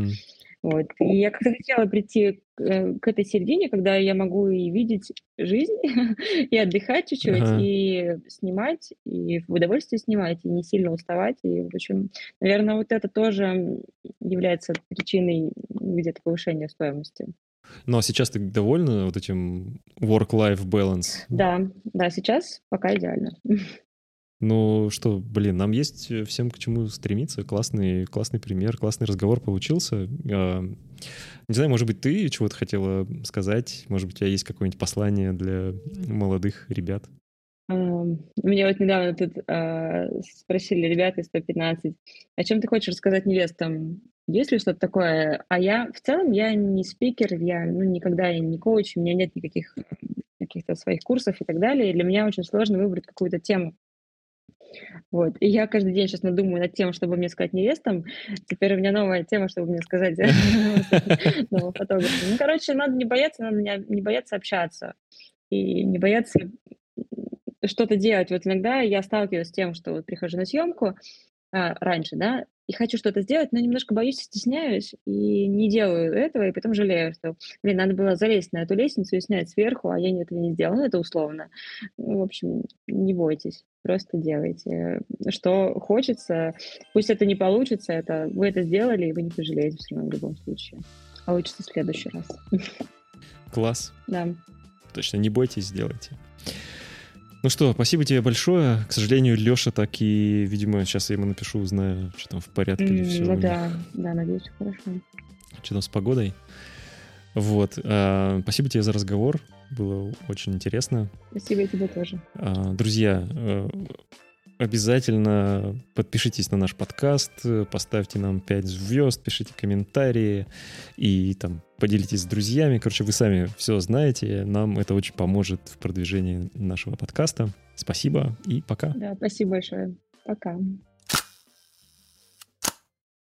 Вот. И я как-то хотела прийти э, к этой середине, когда я могу и видеть жизнь, и отдыхать чуть-чуть, ага. и снимать, и в удовольствие снимать, и не сильно уставать. И, в общем, наверное, вот это тоже является причиной где-то повышения стоимости.
Ну а сейчас ты довольна вот этим work-life balance?
Да, да, сейчас пока идеально.
Ну что, блин, нам есть э, всем к чему стремиться. Классный, классный пример, классный разговор получился. А, не знаю, может быть, ты чего-то хотела сказать? Может быть, у тебя есть какое-нибудь послание для молодых ребят?
Меня вот недавно тут а, спросили ребята из 115, о чем ты хочешь рассказать невестам? Есть ли что-то такое? А я в целом я не спикер, я ну, никогда не коуч, у меня нет никаких каких-то своих курсов и так далее. И для меня очень сложно выбрать какую-то тему. Вот. И я каждый день сейчас надумаю над тем, чтобы мне сказать невестам. Теперь у меня новая тема, чтобы мне сказать новому фотографу. Ну, короче, надо не бояться, надо не бояться общаться. И не бояться что-то делать. Вот иногда я сталкиваюсь с тем, что вот прихожу на съемку а, раньше, да, и хочу что-то сделать, но немножко боюсь, стесняюсь и не делаю этого, и потом жалею, что, блин, надо было залезть на эту лестницу и снять сверху, а я этого не сделала, ну, это условно. Ну, в общем, не бойтесь, просто делайте. Что хочется, пусть это не получится, это вы это сделали, и вы не пожалеете все равно в любом случае. Получится в следующий раз.
Класс.
Да.
Точно, не бойтесь, сделайте. Ну что, спасибо тебе большое. К сожалению, Леша так и, видимо, сейчас я ему напишу, узнаю, что там в порядке или все.
Ну да, да, надеюсь, хорошо.
Что там с погодой? Вот. А, спасибо тебе за разговор. Было очень интересно.
Спасибо тебе тоже.
А, друзья, э, Обязательно подпишитесь на наш подкаст, поставьте нам 5 звезд, пишите комментарии и там поделитесь с друзьями. Короче, вы сами все знаете. Нам это очень поможет в продвижении нашего подкаста. Спасибо и пока.
Да, спасибо большое. Пока.